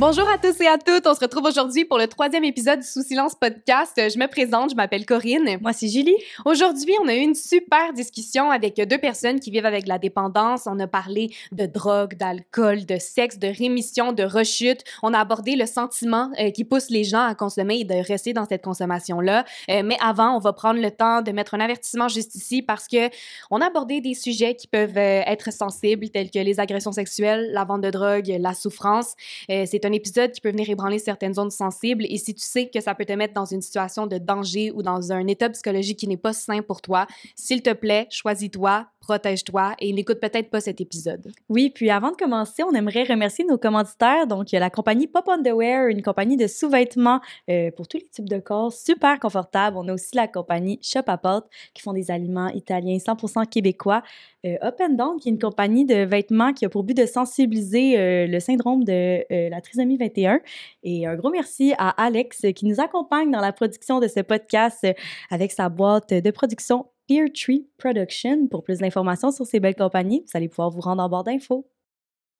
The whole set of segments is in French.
Bonjour à tous et à toutes. On se retrouve aujourd'hui pour le troisième épisode du Sous Silence Podcast. Je me présente, je m'appelle Corinne. Moi c'est Julie. Aujourd'hui, on a eu une super discussion avec deux personnes qui vivent avec la dépendance. On a parlé de drogue, d'alcool, de sexe, de rémission, de rechute. On a abordé le sentiment euh, qui pousse les gens à consommer et de rester dans cette consommation-là. Euh, mais avant, on va prendre le temps de mettre un avertissement juste ici parce que on a abordé des sujets qui peuvent euh, être sensibles, tels que les agressions sexuelles, la vente de drogue, la souffrance. C'est un épisode qui peut venir ébranler certaines zones sensibles et si tu sais que ça peut te mettre dans une situation de danger ou dans un état psychologique qui n'est pas sain pour toi, s'il te plaît, choisis-toi, protège-toi et n'écoute peut-être pas cet épisode. Oui, puis avant de commencer, on aimerait remercier nos commanditaires. Donc, il y a la compagnie Pop Underwear, une compagnie de sous-vêtements euh, pour tous les types de corps, super confortable. On a aussi la compagnie Shop à Porte qui font des aliments italiens 100% québécois. Euh, Up and Down, qui est une compagnie de vêtements qui a pour but de sensibiliser euh, le syndrome de euh, la trisomie 21. Et un gros merci à Alex qui nous accompagne dans la production de ce podcast avec sa boîte de production Peer Tree Production. Pour plus d'informations sur ces belles compagnies, vous allez pouvoir vous rendre en barre d'infos.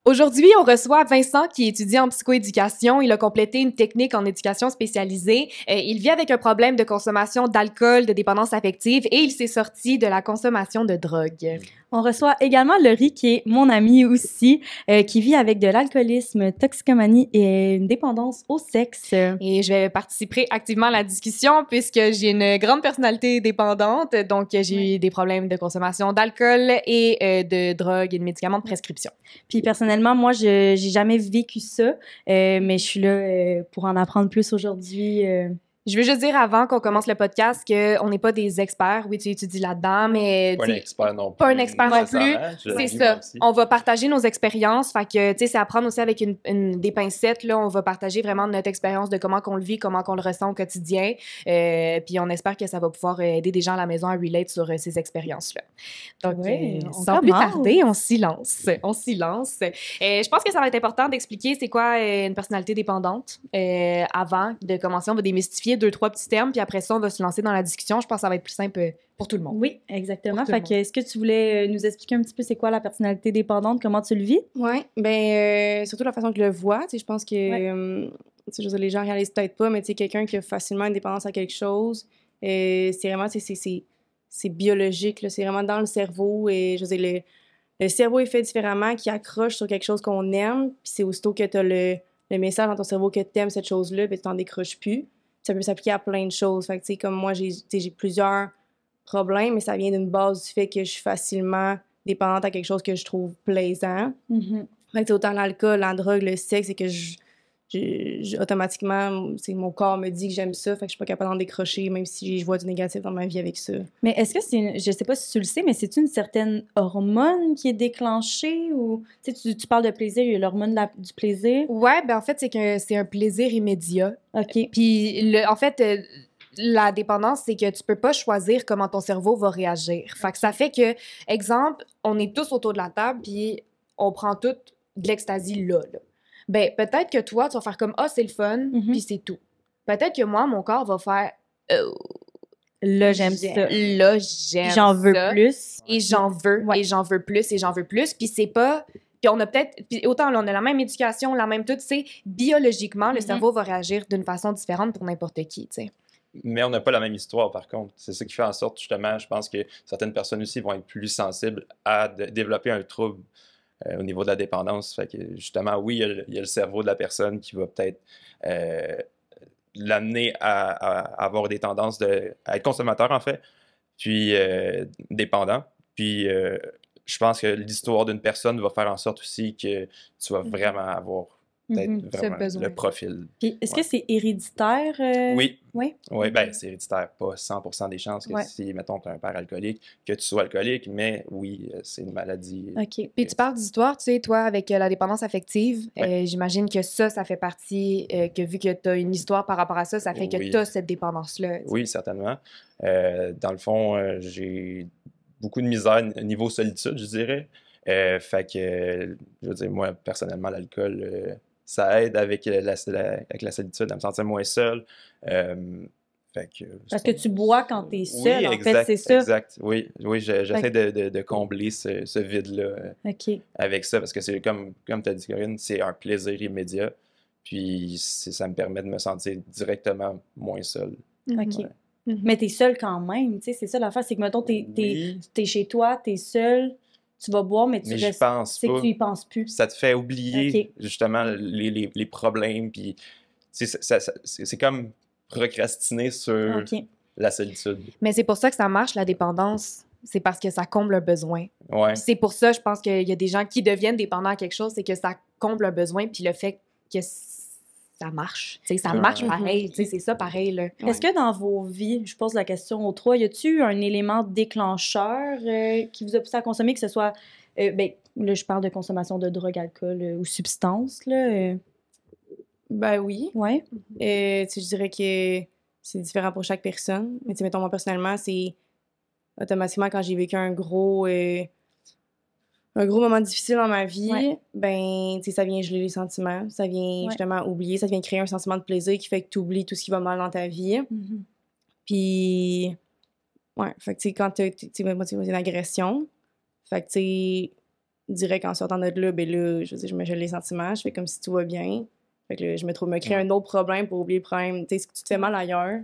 Aujourd'hui, on reçoit Vincent qui étudie en psychoéducation. Il a complété une technique en éducation spécialisée. Euh, il vit avec un problème de consommation d'alcool, de dépendance affective et il s'est sorti de la consommation de drogue. On reçoit également Laurie, qui est mon amie aussi, euh, qui vit avec de l'alcoolisme, toxicomanie et une dépendance au sexe. Et je vais participer activement à la discussion puisque j'ai une grande personnalité dépendante. Donc, j'ai eu des problèmes de consommation d'alcool et euh, de drogue et de médicaments de prescription. Puis personnellement, moi, je j'ai jamais vécu ça, euh, mais je suis là pour en apprendre plus aujourd'hui. Je veux juste dire avant qu'on commence le podcast qu'on n'est pas des experts. Oui, tu étudies là-dedans, mais Pas un expert non plus. pas un expert non plus. C'est ça. aussi. On va partager nos expériences. Fait que, tu sais, c'est à prendre aussi avec une, une- des pincettes. Là, on va partager vraiment notre expérience de comment qu'on le vit, comment qu'on le ressent au quotidien. Euh, puis on espère que ça va pouvoir euh, aider des gens à la maison à relate sur euh, ces expériences-là. Donc, Ouais, euh, on sans plus commence. tarder, on s'y lance. On s'y lance. Euh, je pense que ça va être important d'expliquer c'est quoi euh, une personnalité dépendante. Euh, avant de commencer, on va démystifier deux, trois petits termes. Puis après ça, on va se lancer dans la discussion. Je pense que ça va être plus simple euh, pour tout le monde. Oui, exactement. Fait que, est-ce que tu voulais euh, nous expliquer un petit peu c'est quoi la personnalité dépendante, comment tu le vis? Ouais, ben euh, surtout la façon que je le vois, tu sais, je pense que Ouais. euh, tu sais, je les gens réalisent peut-être pas, mais tu sais quelqu'un qui a facilement une dépendance à quelque chose, euh, c'est vraiment tu sais, c'est c'est c'est biologique là, c'est vraiment dans le cerveau et je veux dire le, le cerveau est fait différemment qui accroche sur quelque chose qu'on aime, puis c'est aussitôt que tu as le, le message dans ton cerveau que tu aimes cette chose-là, ben tu t'en décroches plus. Ça peut s'appliquer à plein de choses. Fait que tu sais comme moi j'ai plusieurs problèmes, mais ça vient d'une base du fait que je suis facilement dépendante à quelque chose que je trouve plaisant. Fait que c'est autant l'alcool, la drogue, le sexe, c'est que je- automatiquement, c'est mon corps me dit que j'aime ça, fait que je suis pas capable d'en décrocher, même si je vois du négatif dans ma vie avec ça. Mais est-ce que c'est, je sais pas si tu le sais, mais c'est une certaine hormone qui est déclenchée ou tu, sais, tu, tu parles de plaisir, il y a l'hormone du plaisir? Ouais, ben en fait, c'est que c'est un plaisir immédiat. Ok. Puis, le, en fait, euh, la dépendance, c'est que tu peux pas choisir comment ton cerveau va réagir. Fait que ça fait que, exemple, on est tous autour de la table, puis on prend tout de l'extasie là, là. Ben, peut-être que toi, tu vas faire comme, ah, c'est le fun, Mhm. puis c'est tout. Peut-être que moi, mon corps va faire, Euh, Là, j'aime ça. Là, j'aime J'en veux ça. plus. Et j'en veux, Ouais. et j'en veux plus, et j'en veux plus. Puis c'est pas. Puis on a peut-être. Puis autant, là, on a la même éducation, la même tout, c'est biologiquement, le Mhm. cerveau va réagir d'une façon différente pour n'importe qui, tu sais. Mais on n'a pas la même histoire, par contre. C'est ça qui fait en sorte, justement, je pense que certaines personnes aussi vont être plus sensibles à développer un trouble euh, au niveau de la dépendance. Fait que, justement, oui, il y, a le, il y a le cerveau de la personne qui va peut-être euh, l'amener à, à avoir des tendances de, à être consommateur, en fait, puis euh, dépendant. Puis je pense que l'histoire d'une personne va faire en sorte aussi que tu vas Mhm. vraiment avoir peut-être Mhm, vraiment le profil. Est-ce Ouais. que c'est héréditaire? euh? Oui. Oui? Oui, ben c'est héréditaire, pas 100% des chances que Ouais. si, mettons, tu as un père alcoolique, que tu sois alcoolique, mais oui, euh, c'est une maladie. OK. Puis tu parles d'histoire, tu sais, toi, avec euh, la dépendance affective, Ouais. euh, j'imagine que ça, ça fait partie, euh, que vu que tu as une histoire par rapport à ça, ça fait que Oui. tu as cette dépendance-là. Oui, certainement. Dans le fond, j'ai beaucoup de misère niveau solitude, je dirais. Fait que, je veux dire, moi, personnellement, l'alcool, ça aide avec euh, la, la- avec la solitude à me sentir moins seul. Euh, fait que, Parce que tu bois quand t'es seul, oui, en exact, fait, c'est ça? Exact, oui. Oui, je- j'essaie de, de- de combler ce, ce vide-là euh, avec ça, parce que c'est comme, comme tu as dit, Corinne, c'est un plaisir immédiat. Puis ça me permet de me sentir directement moins seul. OK. Ouais. Mais t'es seul quand même, tu sais, c'est ça l'affaire, c'est que, mettons, Oui, t'es chez toi, t'es seul, tu vas boire, mais tu mais restes... pense C'est que tu y penses plus. ça te fait oublier justement les, les- les problèmes. Puis, ça- ça- c'est c'est comme procrastiner sur la solitude. Mais c'est pour ça que ça marche, la dépendance. C'est parce que ça comble un besoin. Ouais. C'est pour ça, je pense qu'il y a des gens qui deviennent dépendants à quelque chose, c'est que ça comble un besoin, puis le fait que ça marche. Ça Ouais. marche Mhm. pareil. C'est ça pareil. Là. Est-ce que dans vos vies, je pose la question aux trois, y a-tu eu un élément déclencheur euh, qui vous a poussé à consommer, que ce soit, euh, ben, là, je parle de consommation de drogue, alcool euh, ou substances, là. euh, Ben oui. ouais. Je dirais que c'est différent pour chaque personne. Mais mettons, moi, personnellement, c'est automatiquement quand j'ai vécu un gros, euh, un gros moment difficile dans ma vie, Ouais. ben, tu sais, ça vient geler les sentiments. Ça vient Ouais. justement oublier. Ça vient créer un sentiment de plaisir qui fait que tu oublies tout ce qui va mal dans ta vie. Mhm. Puis, ouais, fait que, tu sais, quand tu une agression. Fait que, tu sais, direct en sortant de là, ben là, je veux dire, je me gèle les sentiments, je fais comme si tout va bien. Fait que là, je me trouve me créer un autre problème pour oublier le problème. Tu sais, tu te fais mal ailleurs,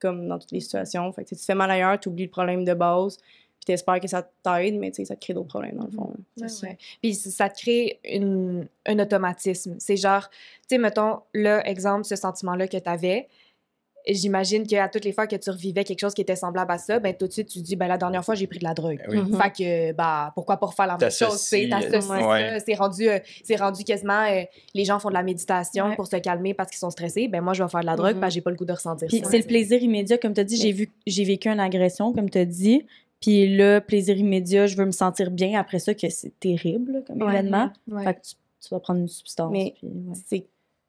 comme dans toutes les situations. Fait que, tu te fais mal ailleurs, tu oublies le problème de base, puis t'espères que ça t'aide, mais tu sais, ça te crée d'autres problèmes, dans le fond. Ouais, ouais. Puis ça te crée une, un automatisme. C'est genre, tu sais, mettons, là, exemple, ce sentiment-là que tu avais, j'imagine qu'à toutes les fois que tu revivais quelque chose qui était semblable à ça, ben tout de suite, tu te dis, ben la dernière fois, j'ai pris de la drogue. Oui. Mhm. Fait que, bah, pourquoi pas refaire la même chose? Euh, ouais. C'est rendu, euh, c'est rendu quasiment, euh, les gens font de la méditation Ouais. pour se calmer parce qu'ils sont stressés. Ben moi, je vais faire de la drogue Mhm. parce que j'ai pas le goût de ressentir Puis ça. c'est le plaisir immédiat, comme tu as dit, j'ai vu, j'ai vécu une agression, comme tu as dit. Puis le plaisir immédiat, je veux me sentir bien après ça, que c'est terrible là, comme Ouais. événement. Ouais. Fait que tu, tu vas prendre une substance. Mais- puis, ouais. C'est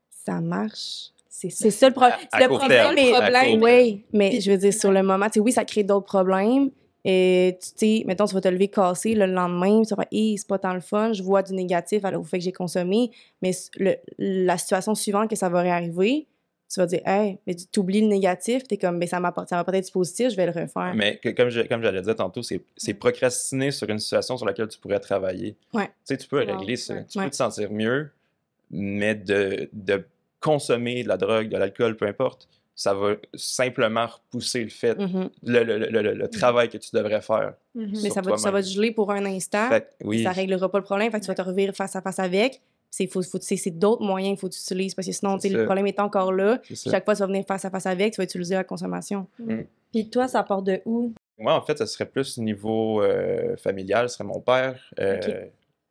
ça marche. C'est ça. Le problème. À- à le court problème, mais- Oui, mais je veux dire, sur le moment, tu sais, oui, ça crée d'autres problèmes. Et tu sais, mettons, tu vas te lever cassé le lendemain, tu vas faire, hey, c'est pas tant le fun, je vois du négatif alors, au fait que j'ai consommé. Mais le- la situation suivante que ça va réarriver, tu vas dire, hey, mais tu oublies le négatif, t'es comme, ben ça m'apporte, ça m'apporte du positif, je vais le refaire. Mais que- comme je- comme j'allais dire tantôt, c'est c'est procrastiner sur une situation sur laquelle tu pourrais travailler. Ouais. Tu sais, tu peux régler ça. ouais. Tu Ouais. peux te sentir mieux, mais de, de consommer de la drogue, de l'alcool, peu importe, ça va simplement repousser le fait, Mhm. le, le- le- le- travail que tu devrais faire. Mhm. Mais ça va, ça va te geler pour un instant, Fait oui, ça réglera pas le problème, fait que tu vas te revirer face à face avec. C'est faut, faut, d'autres moyens qu'il faut que tu utilises parce que sinon, tu sais, C'est le problème est encore là. Chaque fois tu vas venir face à face avec, tu vas utiliser la consommation. Puis toi, ça part de où? Moi, en fait, ça serait plus niveau euh, familial, ce serait mon père. Euh.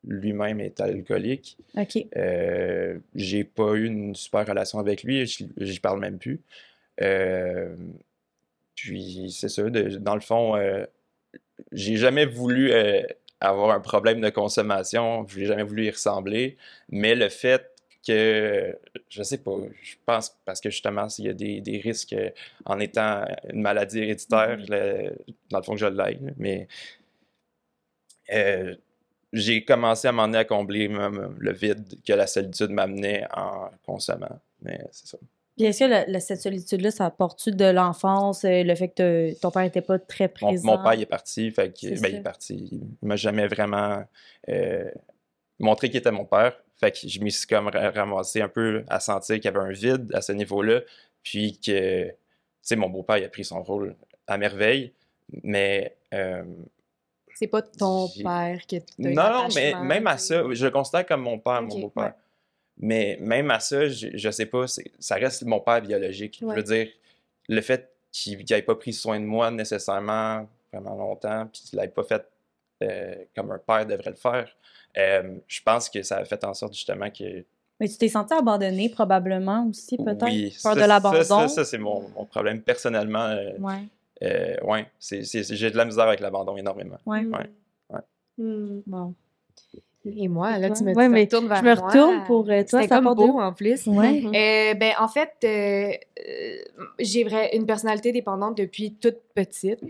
Lui-même est alcoolique. OK. Euh, j'ai pas eu une super relation avec lui, je- j'y parle même plus. Euh, puis c'est ça, de- dans le fond, euh, j'ai jamais voulu euh, avoir un problème de consommation, je n'ai jamais voulu y ressembler, mais le fait que, je sais pas, je pense parce que justement, s'il y a des, des risques en étant une maladie héréditaire, le- dans le fond que je l'ai, mais euh, j'ai commencé à m'emmener à combler même le vide que la solitude m'amenait en consommant. Mais c'est ça. Puis est-ce que la- la- cette solitude-là, ça apporte-tu de l'enfance, euh, le fait que te- ton père n'était pas très présent? mon père, il est parti. Fait que, ben, il est parti. Il m'a jamais vraiment euh, montré qu'il était mon père. Fait que je m'y suis comme ra- ramassé un peu à sentir qu'il y avait un vide à ce niveau-là. Puis que, tu sais, mon beau-père, il a pris son rôle à merveille. Mais euh, C'est pas ton père que tu Non, non, mais même à ça, je le considère comme mon père, mon beau-père. ouais. Mais même à ça, je, je sais pas, ça reste mon père biologique. Je veux dire, le fait qu'il n'ait pas pris soin de moi nécessairement vraiment longtemps, puis qu'il l'ait pas fait euh, comme un père devrait le faire, euh, je pense que ça a fait en sorte justement que Mais tu t'es senti abandonné probablement aussi, peut-être? Oui, Peur ça, de l'abandon? Ça, ça, c'est mon, mon problème personnellement. euh, Ouais, euh, ouais, c'est, c'est- c'est- j'ai de la misère avec l'abandon énormément. ouais. Ouais. Hmm. Bon. Et moi, là, tu me, Ouais, mais retournes vers Je me moi. retourne pour euh, toi, ça comme beau, en plus. Ouais. Euh, ben, en fait, euh, euh, j'ai vrai, une personnalité dépendante depuis toute petite.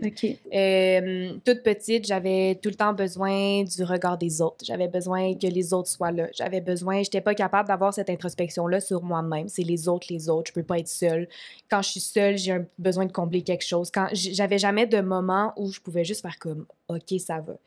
Euh, toute petite, j'avais tout le temps besoin du regard des autres. J'avais besoin que les autres soient là. J'avais besoin, j'étais pas capable d'avoir cette introspection-là sur moi-même. C'est les autres, les autres. Je peux pas être seule. Quand je suis seule, j'ai besoin de combler quelque chose. Quand j'avais jamais de moment où je pouvais juste faire comme, ok, ça va.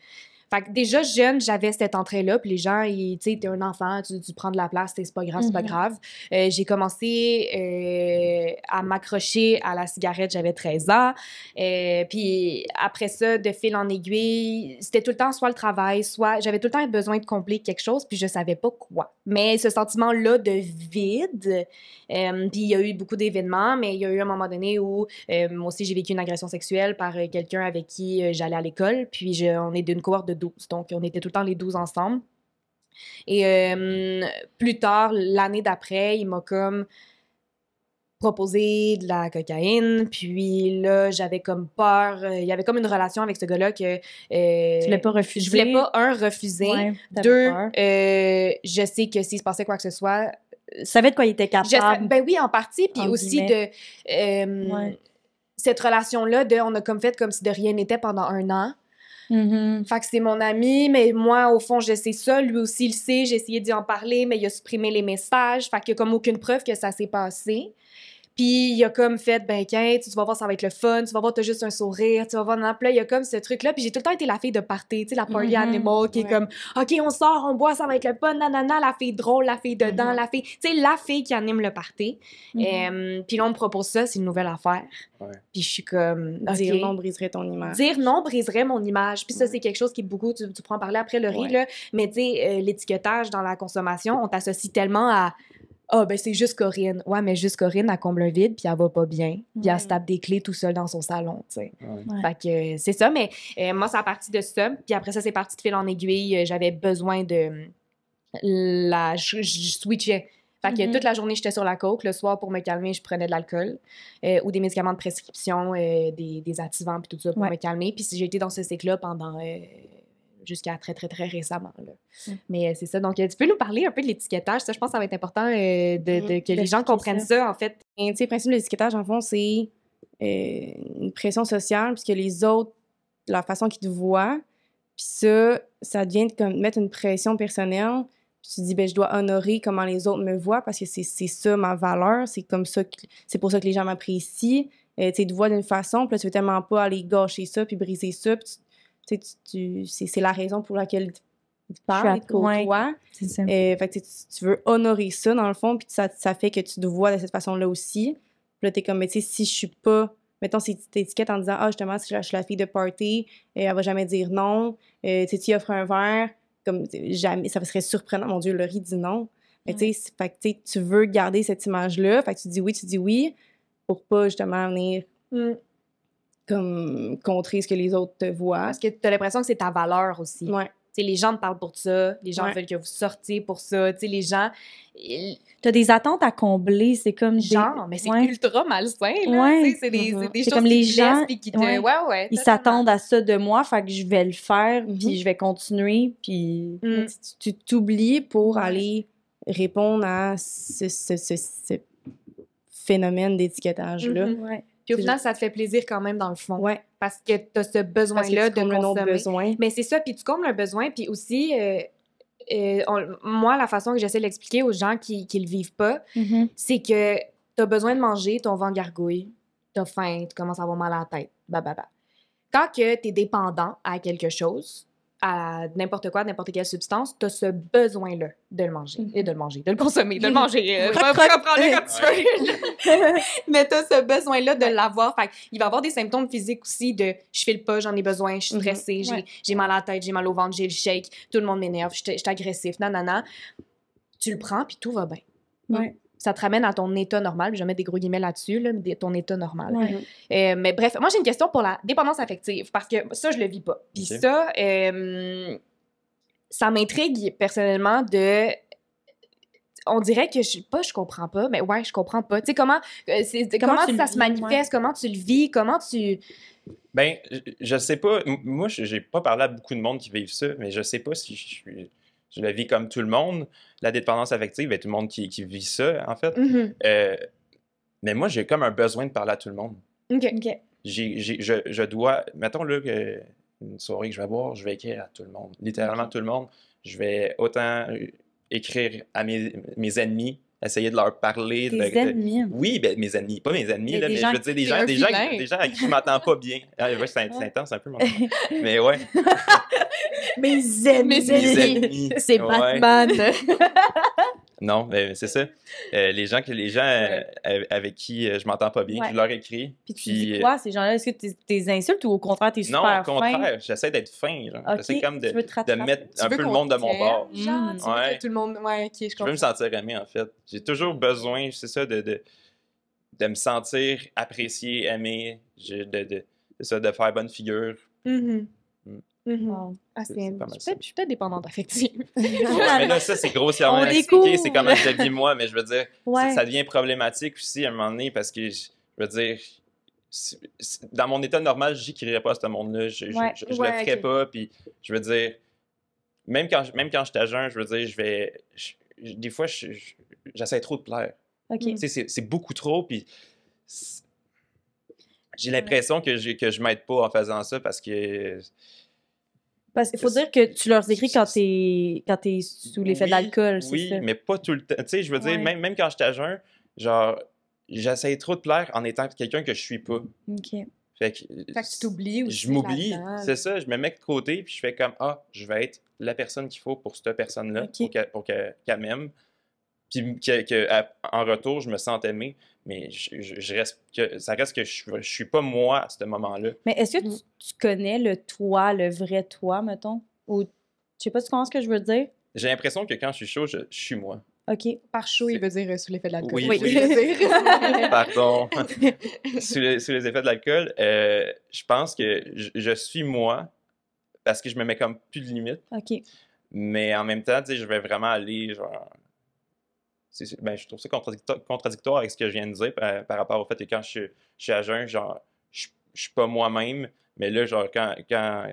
Fait que déjà jeune, j'avais cette entrée-là, puis les gens, ils- tu sais, t'es un enfant, tu, tu prends de la place, c'est pas grave, c'est pas Mhm. grave. Euh, j'ai commencé euh, à m'accrocher à la cigarette, j'avais 13 ans. Euh, puis après ça, de fil en aiguille, c'était tout le temps soit le travail, soit j'avais tout le temps besoin de combler quelque chose, puis je savais pas quoi. Mais ce sentiment-là de vide, puis il y a eu beaucoup d'événements, mais il y a eu un moment donné où moi aussi j'ai vécu une agression sexuelle par quelqu'un avec qui j'allais à l'école, puis je- on est d'une cohorte de 12, donc on était tout le temps les 12 ensemble. Et euh, plus tard, l'année d'après, il m'a comme proposé de la cocaïne, puis là, j'avais comme peur, euh, il y avait comme une relation avec ce gars-là que... euh, Tu voulais pas refuser? Je voulais pas, un, refuser, Ouais, deux, euh, je sais que s'il se passait quoi que ce soit, Tu savais de quoi il était je- capable. ben oui, en partie, puis aussi de guillemets. Ouais. cette relation-là de on a comme fait comme si de rien n'était pendant un an. Mhm. Fait que c'est mon ami, mais moi, au fond, je sais ça. Lui aussi, il sait. J'ai essayé d'y en parler, mais il a supprimé les messages. Fait qu'il y a comme aucune preuve que ça s'est passé. Puis il a comme fait, ben, Quinte, tu vas voir, ça va être le fun. Tu vas voir, t'as juste un sourire. Tu vas voir, non, là, il y a comme ce truc-là. Puis j'ai tout le temps été la fille de party, tu sais, la party Mhm. animal qui est comme, OK, on sort, on boit, ça va être le fun, nanana, la fille drôle, la fille dedans, Mhm. la fille. Tu sais, la fille qui anime le party. Euh, puis là, on me propose ça, c'est une nouvelle affaire. Ouais. Puis je suis comme. Dire non briserait ton image. Dire non briserait mon image. Puis ça, Ouais. c'est quelque chose qui est beaucoup, tu, tu pourras en parler après le riz, Ouais. là. Mais tu sais, euh, l'étiquetage dans la consommation, on t'associe tellement à ah, ben c'est juste Corinne. Ouais, mais juste Corinne, elle comble un vide, puis elle va pas bien. Puis elle se tape des clés tout seul dans son salon, tu sais. Ouais. Fait que euh, c'est ça, mais euh, moi, ça a parti de ça. Puis après ça, c'est parti de fil en aiguille. Euh, J'avais besoin de. La, je, je switchais. Fait que Mhm. toute la journée, j'étais sur la coke. Le soir, pour me calmer, je prenais de l'alcool euh, ou des médicaments de prescription, euh, des, des activants, puis tout ça pour Ouais. me calmer. Puis j'ai été dans ce cycle-là pendant. euh, jusqu'à très, très, très récemment. là. Mm. Mais euh, c'est ça. Donc, euh, tu peux nous parler un peu de l'étiquetage? Ça, je pense que ça va être important euh, de, de- que les d'expliquer gens comprennent ça. ça, en fait. Et, tu sais, le principe de l'étiquetage, en fond, c'est une pression sociale, puisque les autres, la façon qu'ils te voient, puis ça, ça devient de comme mettre une pression personnelle. Puis tu te dis, ben, je dois honorer comment les autres me voient, parce que c'est ça ma valeur, c'est comme ça, c'est pour ça que les gens m'apprécient. Euh, tu te voient d'une façon, puis là, tu veux tellement pas aller gâcher ça, puis briser ça, puis tu- tu tu- tu- c'est c'est la raison pour laquelle parlent, ils te ouais. ça. Euh, fait que tu, tu- tu veux honorer ça, dans le fond, puis ça, ça fait que tu te vois de cette façon-là aussi. Puis là, t'es comme, mais tu sais, si je suis pas... Mettons, si tu t'étiquettes en disant, ah, justement, si je suis la fille de party, euh, elle va jamais dire non. Euh, tu sais, tu offres un verre, comme, tu jamais, ça serait surprenant. Mon Dieu, Laurie dit non. Mais tu sais, tu tu veux garder cette image-là. Fait que tu dis oui, tu dis oui, pour pas, justement, venir comme contrer ce que les autres te voient. Parce que tu as l'impression que c'est ta valeur aussi. Ouais. Tu sais, les gens te parlent pour ça, les gens Ouais. veulent que vous sortiez pour ça, tu sais, les gens... ils- T'as des attentes à combler, c'est comme des- Genre, mais c'est Ouais. ultra malsain, là, Ouais. c'est des, Mhm. des C'est choses comme qui les te gens- puis qui te... ouais. Ouais, ouais. Ils s'attendent à ça de moi, fait que je vais le faire, Mhm. puis je vais continuer, puis... Mm. tu t'oublies pour Ouais. aller répondre à ce, ce- ce- ce phénomène d'étiquetage-là. Mhm. Puis au final, ça te fait plaisir quand même dans le fond. Ouais, Parce que tu as ce besoin-là de consommer. besoin. Mais c'est ça, puis tu combles un besoin, puis aussi, euh, euh, on- moi, la façon que j'essaie de l'expliquer aux gens qui ne le vivent pas, Mhm. c'est que tu as besoin de manger, ton ventre gargouille, tu as faim, tu commences à avoir mal à la tête, bah, bah, bah. Quand tu es dépendant à quelque chose, à n'importe quoi, n'importe quelle substance, tu as ce besoin-là de le manger, et de le manger, de le consommer, de le manger. euh, Croc, va- croc. reprends-le comme tu veux. Mais tu as ce besoin-là de l'avoir. Fait il va y avoir des symptômes physiques aussi de je file pas, j'en ai besoin, je suis Mhm. stressée, j'ai- Ouais. mal à la tête, j'ai mal au ventre, j'ai le shake, tout le monde m'énerve, je suis je suis agressif, nanana. Tu le prends, puis tout va bien. Ouais. Ça te ramène à ton état normal. Je vais mettre des gros guillemets là-dessus, là, ton état normal. Ouais. Euh, mais bref, moi, j'ai une question pour la dépendance affective, parce que ça, je le vis pas. Puis ça, euh, ça m'intrigue personnellement de... on dirait que je pas je comprends pas mais ouais je comprends pas tu sais comment euh, c'est Comment comment, tu le ça se vis, manifeste comment tu le vis? Comment tu Ben, je- sais pas. M- Moi, je- j'ai pas parlé à beaucoup de monde qui vivent ça, mais je sais pas si je suis. Je la vis comme tout le monde. La dépendance affective, ben, tout le monde qui, qui vit ça, en fait. Mhm. Euh, mais moi, j'ai comme un besoin de parler à tout le monde. OK. OK. J'ai, j'ai- je, je dois. Mettons là que une soirée que je vais boire, je vais écrire à tout le monde. Littéralement tout le monde. Je vais autant euh, écrire à mes, mes ennemis, essayer de leur parler. de- de- ennemis? oui, ben, mes ennemis, pas mes ennemis, Mais là, des mais gens je veux dire des gens, des gens, des gens à qui je m'entends pas bien. Ah, ouais, c'est c'est intense un peu, mon Mais ouais, Mes ennemis. mes ennemis. c'est ouais. Batman Non, mais c'est ça. Euh, les gens, que, les gens euh, avec qui euh, je m'entends pas bien, Ouais. je leur écris. Puis tu puis, dis quoi, ces gens-là? Est-ce que tu les insultes ou au contraire, t'es Non, super au contraire, j'essaie d'être fin. J'essaie comme de, de mettre Tu un peu le monde de mon bord. genre, Mm. tu veux Ouais. que tout le monde ouais ok je Je veux me sentir aimé, en fait. J'ai toujours besoin, c'est ça, de, de, de me sentir apprécié, aimé, de, de, ça, de faire bonne figure. Mhm. Mm. Mhm. Wow. Ah, je suis peut-être- je suis peut-être dépendante affective Ouais, mais là, ça, c'est grossièrement On expliqué, c'est comment je vis moi, mais je veux dire, Ouais. ça, ça devient problématique aussi à un moment donné parce que, je, veux dire, c'est- c'est- dans mon état normal, j'écrirais pas à ce monde-là, je, Ouais. je, je Ouais, le ferais pas, puis je veux dire, même quand, je- même quand je suis à jeun, je veux dire, je vais, je- des fois, je- je- j'essaie trop de plaire. OK. Tu sais, c'est- c'est beaucoup trop, puis j'ai l'impression que, je- que je m'aide pas en faisant ça parce que Parce qu'il faut dire que tu leur écris quand t'es quand t'es sous l'effet de Oui, l'alcool, c'est Oui, ça. mais pas tout le temps. Tu sais, je veux dire, même, même quand j'étais à jeun, genre, j'essaie trop de plaire en étant quelqu'un que je suis pas. OK. Fait que, fait que tu t'oublies aussi je m'oublie, c'est ça, je me mets de côté, puis je fais comme, ah, je vais être la personne qu'il faut pour cette personne-là, pour qu'elle pour qu'elle- qu'elle m'aime. Puis que, en retour, je me sens aimé, mais je, je- je reste que, ça reste que je, suis- je suis pas moi à ce moment-là. Mais est-ce que tu, tu connais le toi, le vrai toi, mettons? Ou, je sais pas, tu comprends ce que je veux dire? J'ai l'impression que quand je suis chaud, je, je suis moi. OK. par chaud il veut dire euh, sous l'effet de l'alcool Oui, oui. Pardon. sous, les, sous les effets de l'alcool, euh, je pense que je, je suis moi parce que je me mets comme plus de limites, OK. mais en même temps, tu sais, je vais vraiment aller genre. Ben, je trouve ça contradictoire, contradictoire avec ce que je viens de dire par, par rapport au fait que quand je, suis- je suis à jeun, genre, je, je suis pas moi-même, mais là, genre, quand, quand,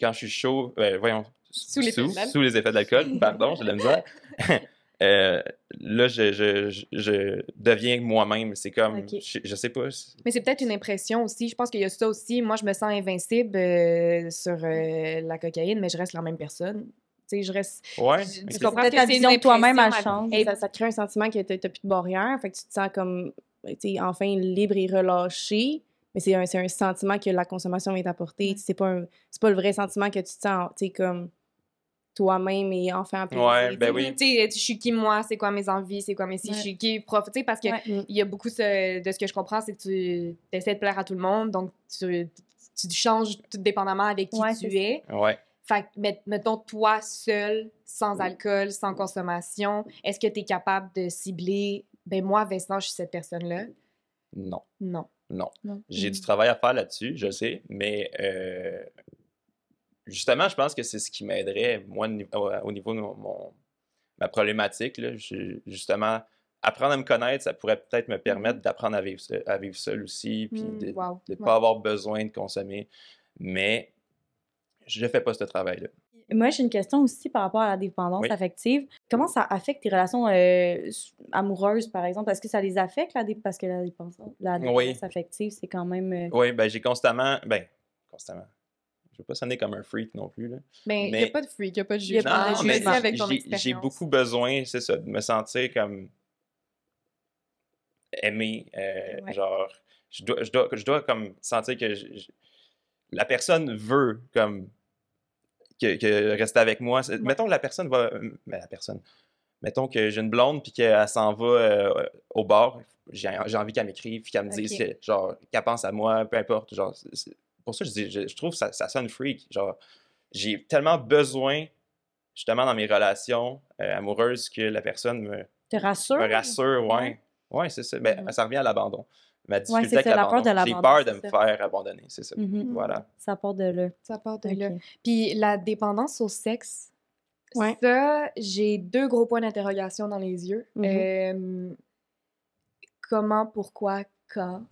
quand je suis chaud, euh, voyons, Sous les effets de l'alcool, pardon, j'ai de la misère. Euh, là, je, je, je, je deviens moi-même. C'est comme, je, je sais pas. Mais c'est peut-être une impression aussi. Je pense qu'il y a ça aussi. Moi, je me sens invincible euh, sur euh, la cocaïne, mais je reste la même personne. Sais, je reste. Ouais. Je- tu C'est comprends peut-être que ta vision de toi-même, à- change. Et- ça, ça te crée un sentiment que t'as plus de barrière, fait que tu te sens comme, tu sais, enfin libre et relâché. Mais c'est un, c'est un sentiment que la consommation vient t'apporter. Ouais. C'est pas, un- pas le vrai sentiment que tu te sens, tu sais, comme toi-même et enfin Ouais, tu ben oui. Tu sais, je suis qui moi, c'est quoi mes envies, c'est quoi mes si, Ouais. je suis qui prof. Tu sais, parce que Ouais. Mm. il y a beaucoup ce- de ce que je comprends, c'est que tu essaies de plaire à tout le monde, donc tu, tu changes tout dépendamment avec qui tu es. Ouais. Fait mettons, toi seul, sans alcool, sans consommation, est-ce que tu es capable de cibler, ben moi, Vincent, je suis cette personne-là? Non. Non. Non. Non. J'ai Mm. du travail à faire là-dessus, je sais, mais euh, justement, je pense que c'est ce qui m'aiderait, moi, au au niveau de mon, mon- ma problématique. Là, Je- justement, apprendre à me connaître, ça pourrait peut-être me permettre d'apprendre à vivre, seul- à vivre seul aussi, puis Mm, de ne wow. Ouais. pas avoir besoin de consommer. Mais je ne fais pas ce travail-là. Moi, j'ai une question aussi par rapport à la dépendance Oui. affective. Comment ça affecte tes relations euh, amoureuses, par exemple? Est-ce que ça les affecte, la dé- parce que la dépendance, la dépendance Oui. affective, c'est quand même... euh, Oui, ben j'ai constamment. Ben, constamment. Je veux pas sonner comme un freak non plus. Là. Ben, il n'y Mais- a pas de freak, il n'y a pas de jugement. mais j'ai- beaucoup besoin, c'est ça, de me sentir comme aimé. euh, Ouais. Genre, je dois, je, dois, je dois comme sentir que je- je- la personne veut comme que, que rester avec moi. Mettons que la personne va. Mais la personne. Mettons que j'ai une blonde puis qu'elle s'en va euh, au bar. J'ai j'ai envie qu'elle m'écrive puis qu'elle me dise genre, qu'elle pense à moi, peu importe. Genre, pour ça, je, dis, je, je trouve que ça, ça sonne freak. Genre, j'ai tellement besoin, justement, dans mes relations euh, amoureuses, que la personne me, te rassure? me rassure. Ouais, Ouais. ouais, c'est ça. Ben, Mhm. Ça revient à l'abandon. Ma difficulté c'est avec ça, la peur de l'abandon. J'ai peur de me ça. faire abandonner, c'est ça. Mhm. Voilà. Ça part de là. Ça part de là. Puis la dépendance au sexe, Ouais. Ça, j'ai deux gros points d'interrogation dans les yeux. Mhm. Euh, comment, pourquoi, quand?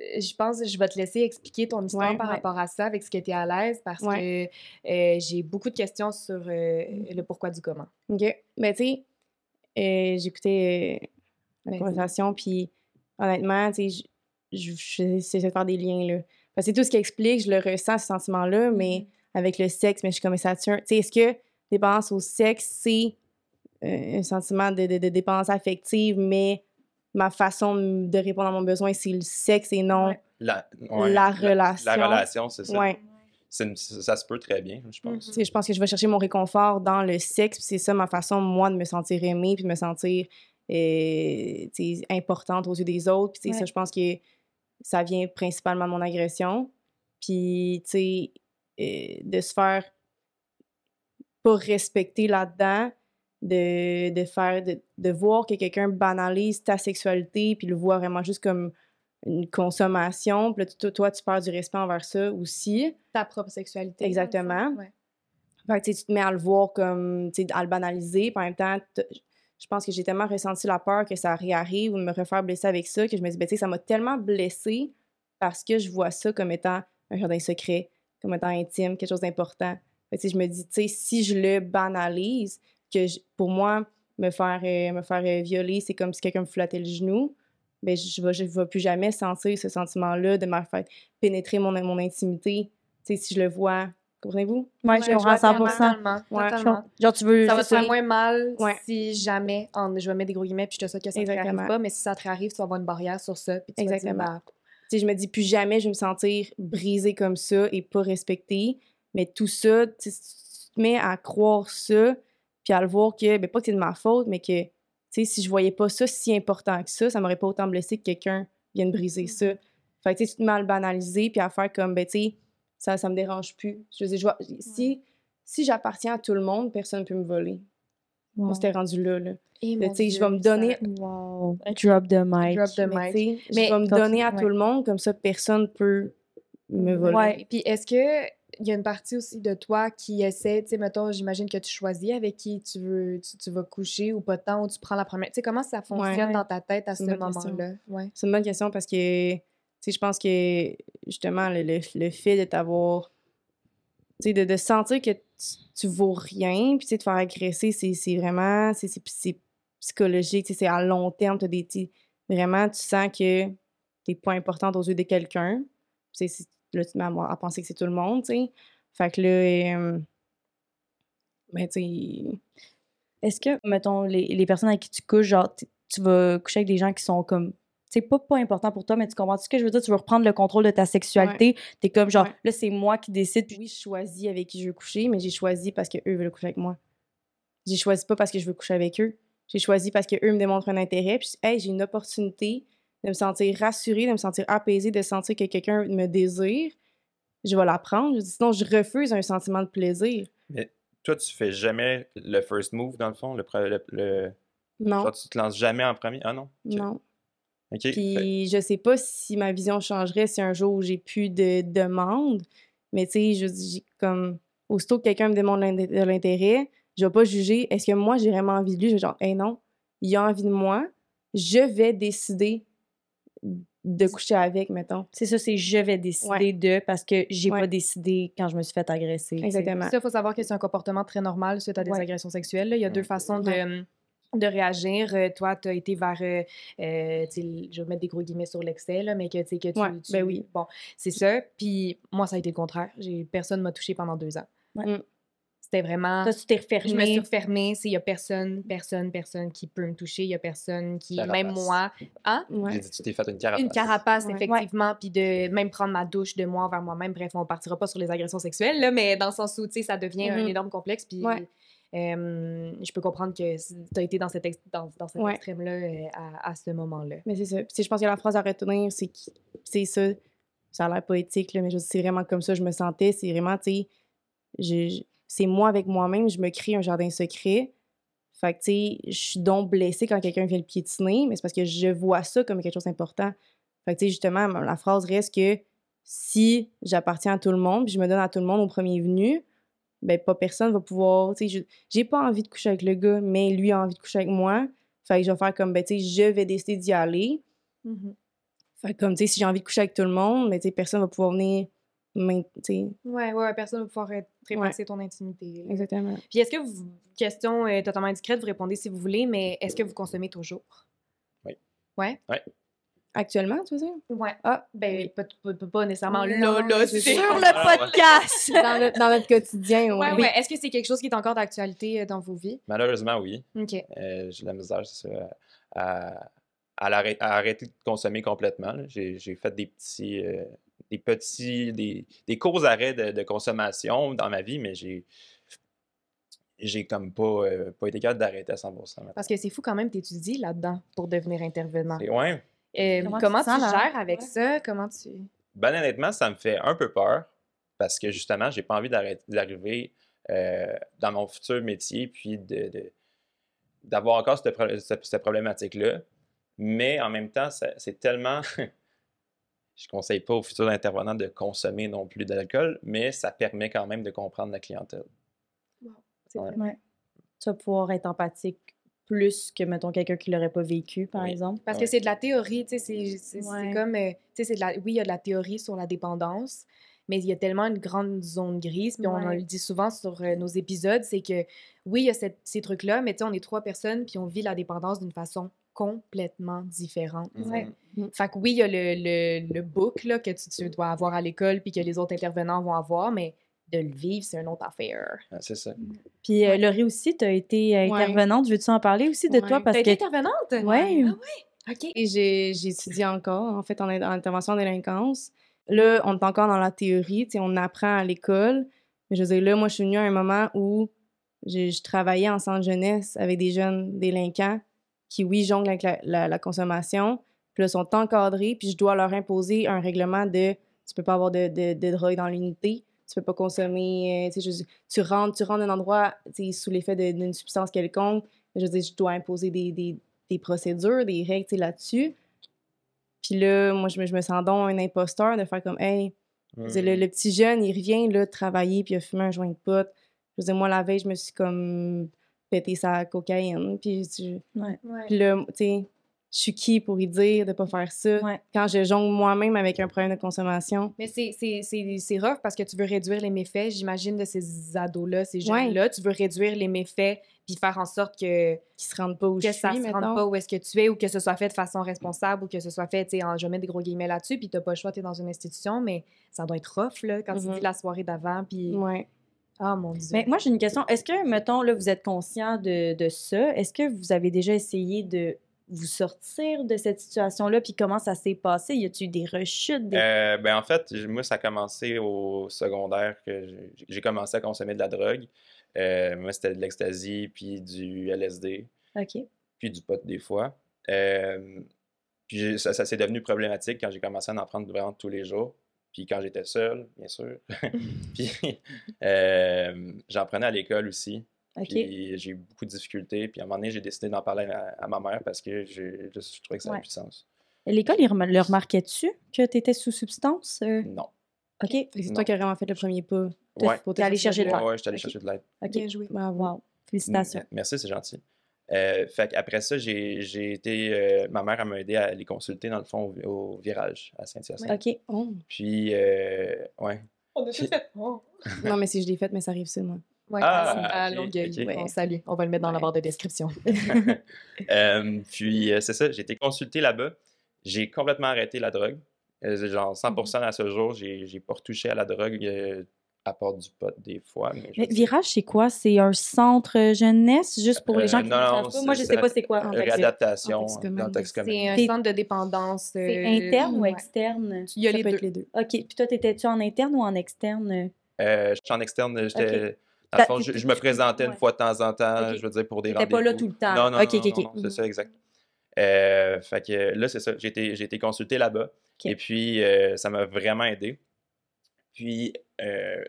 Euh, Je pense que je vais te laisser expliquer ton histoire Ouais, par ouais. rapport à ça, avec ce que tu es à l'aise, parce Ouais. que euh, j'ai beaucoup de questions sur euh, Mhm. le pourquoi du comment. OK. Ben, tu sais, euh, j'écoutais euh, la Vas-y. conversation, puis honnêtement, tu sais, j'essaie de faire des liens, là. Parce que c'est tout ce qui explique, je le ressens, ce sentiment-là, mais avec le sexe, mais je suis comme ça tient. Tu sais, est-ce que dépendance au sexe, c'est euh, un sentiment de, de, de dépendance affective, mais ma façon de répondre à mon besoin, c'est le sexe et non. La, ouais, La relation. La, relation, c'est ça. Ouais. C'est une- ça se peut très bien, je pense. Sais, je pense que je vais chercher mon réconfort dans le sexe, puis c'est ça ma façon, moi, de me sentir aimée, puis de me sentir euh, importante aux yeux des autres. Puis ça, je pense que ça vient principalement de mon agression. Puis, tu sais, euh, de se faire pas respecter là-dedans, de, de faire, de, de voir que quelqu'un banalise ta sexualité, puis le voit vraiment juste comme une consommation. Puis là, toi, tu perds du respect envers ça aussi. Ta propre sexualité. Exactement. Ouais. Fait que, tu te mets à le voir comme, tu sais, à le banaliser. Puis en même temps, je pense que j'ai tellement ressenti la peur que ça réarrive ou de me refaire blesser avec ça que je me dis, ben, ça m'a tellement blessée parce que je vois ça comme étant un jardin secret, comme étant intime, quelque chose d'important. Je me dis, tu sais, si je le banalise, que pour moi, me faire, euh, me faire euh, violer, c'est comme si quelqu'un me flattait le genou, ben, je ne vais, plus jamais sentir ce sentiment-là de me faire pénétrer mon, mon intimité. Tu sais, si je le vois, comprenez-vous? Ouais, Ouais, je comprends vois 100%. Totalement. Ouais. totalement. Genre, tu veux. Ça va te faire moins mal Ouais. si jamais, en, je vais mettre des gros guillemets, puis je te souhaite que ça ne réarrive pas, mais si ça te réarrive, tu vas avoir une barrière sur ça. Puis tu vas te dire, Exactement. bah, Tu sais, je me dis plus jamais je vais me sentir brisée comme ça et pas respectée. Mais tout ça, tu sais, si tu te mets à croire ça, puis à le voir que, ben pas que c'est de ma faute, mais que, tu sais, si je voyais pas ça si important que ça, ça m'aurait pas autant blessé que quelqu'un vienne briser ça. Fait que, tu sais, tu te mets à le banaliser, puis à faire comme, ben, tu sais, ça, ça me dérange plus. Je veux dire, je vois- si, si j'appartiens à tout le monde, personne ne peut me voler. Wow. On s'était rendu là, là. eh, Là, je vais me ça- donner Wow. Drop the mic. Drop the mic. Mais je vais me donner à ouais. tout le monde, comme ça, personne peut me voler. Ouais. Puis est-ce que il y a une partie aussi de toi qui essaie, tu sais, mettons, j'imagine que tu choisis avec qui tu veux, tu, tu vas coucher ou pas temps, ou tu prends la première. Tu sais, comment ça fonctionne Ouais. dans ta tête à ce moment-là? Ouais. C'est une bonne question parce que, je pense que, justement, le, le, le fait de t'avoir, de, de sentir que tu, tu vaux rien, puis te faire agresser, c'est vraiment, c'est psychologique, c'est à long terme, t'as des, vraiment, tu sens que t'es pas importante aux yeux de quelqu'un. Là, tu te mets à, penser que c'est tout le monde, tu sais. Fait que là, ben, tu Est-ce que, mettons, les, les personnes avec qui tu couches, genre, tu vas coucher avec des gens qui sont comme. C'est pas pas important pour toi, mais tu comprends ce que je veux dire? Tu veux reprendre le contrôle de ta sexualité. T'es comme, genre, Ouais. là, c'est moi qui décide. puis oui, je choisis avec qui je veux coucher, mais j'ai choisi parce qu'eux veulent coucher avec moi. J'ai choisi pas parce que je veux coucher avec eux. J'ai choisi parce qu'eux me démontrent un intérêt. Puis, hey, j'ai une opportunité de me sentir rassurée, de me sentir apaisée, de sentir que quelqu'un me désire. Je vais la prendre. Sinon, je refuse un sentiment de plaisir. Toi, tu fais jamais le first move, dans le fond? Le, le, le- Non, genre, tu te lances jamais en premier? Ah non? Non. OK. Fait- Puis je sais pas si ma vision changerait si un jour j'ai plus de demandes. Mais tu sais, je dis comme aussitôt que quelqu'un me demande de l'intérêt, je vais pas juger est-ce que moi j'ai vraiment envie de lui, je vais genre hey non, il a envie de moi, je vais décider de coucher avec mettons. C'est ça, c'est je vais décider Ouais. de parce que j'ai Ouais. pas décidé quand je me suis fait agresser. Exactement. Ça, il faut savoir que c'est un comportement très normal suite à des Ouais. agressions sexuelles. là. Il y a deux Ouais. façons de, de réagir. Euh, toi, tu as été vers, euh, euh, je vais mettre des gros guillemets sur l'excès, là, mais que, tu sais, que tu, Ouais, tu- ben oui. Bon, c'est ça. Puis moi, ça a été le contraire. J'ai, personne m'a touché pendant deux ans. Ouais. Mm. C'était vraiment... Toi, tu t'es Je me suis refermée. Il n'y a personne, personne, personne qui peut me toucher. Il n'y a personne qui... Carapace. Même moi... Hein? Ouais. J'ai dit, tu t'es fait une carapace. Une carapace, Ouais. effectivement, puis de même prendre ma douche de moi envers moi-même. Bref, on partira pas sur les agressions sexuelles, là, mais dans le sens où, tu sais, ça devient un Mhm. énorme complexe, puis Ouais. Euh, je peux comprendre que tu as été dans cet, ex- dans, dans cet Ouais. extrême-là euh, à, à ce moment-là. Mais c'est ça. Je pense que la phrase à retenir, c'est que c'est ça. Ça a l'air poétique, là, mais c'est vraiment comme ça que je me sentais. C'est vraiment, tu sais, c'est moi avec moi-même, je me crée un jardin secret. Fait que, tu sais, je suis donc blessée quand quelqu'un vient le piétiner, mais c'est parce que je vois ça comme quelque chose d'important. Fait que, tu sais, justement, la phrase reste que si j'appartiens à tout le monde, puis je me donne à tout le monde au premier venu, ben pas personne va pouvoir, tu sais, je- j'ai pas envie de coucher avec le gars, mais lui a envie de coucher avec moi. Fait que je vais faire comme, ben, tu sais, je vais décider d'y aller. Mhm. Fait que comme, tu sais, si j'ai envie de coucher avec tout le monde, mais tu sais, personne va pouvoir venir, sais, Ouais, ouais, personne va pouvoir trépasser ton intimité. là. exactement. Puis est-ce que vous, question euh, totalement indiscrète, vous répondez si vous voulez, mais est-ce que vous consommez toujours? Oui. Ouais? Actuellement, tu veux dire? Ouais. Ah, ben, Oui. pas, pas- pas- pas nécessairement Oui, là, là, c'est c'est- sûr. Sur le podcast! Dans, le- dans notre quotidien, Ouais, oui. ouais. Est-ce que c'est quelque chose qui est encore d'actualité euh, dans vos vies? Malheureusement, oui. OK. Euh, j'ai de la misère, c'est ça, à, à, l'arrêt- à arrêter de consommer complètement. J'ai, j'ai fait des petits, euh, des petits, des, des courts arrêts de, de consommation dans ma vie, mais j'ai, j'ai comme pas, euh, pas été capable d'arrêter à 100%. maintenant. Parce que c'est fou quand même, t'étudies là-dedans pour devenir intervenant. Et ouais, Euh, Comment comment, tu te tu, sens, là? gères avec Ouais. ça? Comment tu... ben honnêtement, ça me fait un peu peur parce que justement, j'ai pas envie d'arrêter, d'arriver euh, dans mon futur métier puis de, de- d'avoir encore cette, pro- cette- cette problématique-là. Mais en même temps, c'est tellement. Je conseille pas aux futurs intervenants de consommer non plus d'alcool, mais ça permet quand même de comprendre la clientèle. C'est Ouais. vrai. Ouais. Tu vas pouvoir être empathique plus que, mettons, quelqu'un qui l'aurait pas vécu, par Oui. exemple. Parce Ouais. que c'est de la théorie, tu sais, c'est- Ouais. comme, euh, tu sais, c'est de la, oui, il y a de la théorie sur la dépendance, mais il y a tellement une grande zone grise, puis on le dit souvent sur euh, nos épisodes, c'est que, oui, il y a cette- ces trucs-là, mais tu sais, on est trois personnes, puis on vit la dépendance d'une façon complètement différente. Ouais. Mhm. Fait que oui, il y a le, le, le book là, que tu, tu dois avoir à l'école, puis que les autres intervenants vont avoir, mais de le vivre, c'est une autre affaire. Ah, C'est ça. Puis, euh, Ouais. Laurie aussi, tu as été euh, Ouais. intervenante. Veux-tu en parler aussi de toi? Ouais. Parce T'as été que. intervenante? Ouais. Ah ouais? OK. Et j'ai étudié encore, en fait, en, in- en intervention en délinquance. Là, on est encore dans la théorie, tu sais, on apprend à l'école. Mais je veux dire, là, moi, je suis venue à un moment où je, je travaillais en centre jeunesse avec des jeunes délinquants qui, oui, jonglent avec la, la- la consommation. Puis là, sont encadrés, puis je dois leur imposer un règlement de tu peux pas avoir de, de, de drogue dans l'unité, tu peux pas consommer, euh, tu sais, je- tu rentres, tu rentres un endroit, sous l'effet d'une substance quelconque. Je veux dire, je dois imposer des, des, des procédures, des règles, là-dessus. Puis là, moi, je me, je me sens donc un imposteur de faire comme, hey, le, le petit jeune, il revient là, de travailler, puis il a fumé un joint de pote. Je veux dire, moi, la veille, je me suis comme pété sa cocaïne. Puis, je- Ouais. puis là, tu sais, je suis qui pour lui dire de pas faire ça? Ouais. Quand je jongle moi-même avec un problème de consommation. Mais c'est- c'est c'est- c'est rough parce que tu veux réduire les méfaits, j'imagine, de ces ados-là, ces Ouais. jeunes-là. Tu veux réduire les méfaits puis faire en sorte que, Qui se rendent pas où que je ça suis, se rende pas où est-ce que tu es ou que ce soit fait de façon responsable ou que ce soit fait, tu sais, je mets des gros guillemets là-dessus, puis t'as pas le choix, t'es dans une institution, mais ça doit être rough, là, quand tu Mhm. dis la soirée d'avant, puis... Ouais. Ah, mon Dieu. Mais moi, j'ai une question. Est-ce que, mettons, là, vous êtes conscient de, de ça? Est-ce que vous avez déjà essayé de vous sortir de cette situation-là? Puis comment ça s'est passé? Y a-t-il eu des rechutes? Des... Euh, ben en fait, moi, ça a commencé au secondaire que j'ai- commencé à consommer de la drogue. Euh, moi, c'était de l'ecstasy, puis du LSD, OK. puis du pot des fois. Euh, puis ça, ça s'est devenu problématique quand j'ai commencé à en prendre vraiment tous les jours. Puis quand j'étais seul, bien sûr. puis j'en prenais à l'école aussi. Puis j'ai eu beaucoup de difficultés. Puis à un moment donné, j'ai décidé d'en parler à, à ma mère parce que je, je trouvais que ça Ouais. avait plus de sens. L'école, le remarquait-tu que tu étais sous substance? Euh, Non. OK. C'est toi qui as vraiment fait le premier pas. Ouais. Pour T'es allé chercher de Ouais, l'aide. ouais, j'étais allé chercher de l'aide. OK. Bien joué. Wow. Félicitations. M- Merci, c'est gentil. Euh, fait qu'après ça, j'ai j'ai été. euh, ma mère m'a aidé à les consulter, dans le fond, au, au virage à Saint-Hyacinthe. OK. Oh. Puis, euh, ouais. On a tout fait... Oh. Non, mais si je l'ai fait, mais ça arrive ça, Ouais, Ah, à, Longueuil. ok. Ouais, on salue. On va le mettre dans la barre de description. Euh, puis, euh, c'est ça, j'ai été consulté là-bas. J'ai complètement arrêté la drogue. Euh, genre 100% à ce jour, j'ai pas retouché à la drogue, à part du pot des fois. Mais, Virage, c'est quoi? C'est un centre jeunesse, juste pour les gens Euh, qui ne non, savent pas. Moi, je c'est- sais pas c'est quoi. en réadaptation C'est un centre de dépendance. C'est interne ou ouais. externe? Il y a ça les peut deux. être les deux. OK. Puis toi, t'étais-tu en interne ou en externe? Euh, je suis en externe, j'étais. Dans T'as- le fond, je, me présentais ouais. une fois de temps en temps, je veux dire, pour des T'étais pas là rendez-vous. tout le temps. Non, non, non, non, c'est ça, exact. Euh, fait que là, c'est ça. J'ai été, été consulté là-bas. Et puis, euh, ça m'a vraiment aidé. Puis, euh,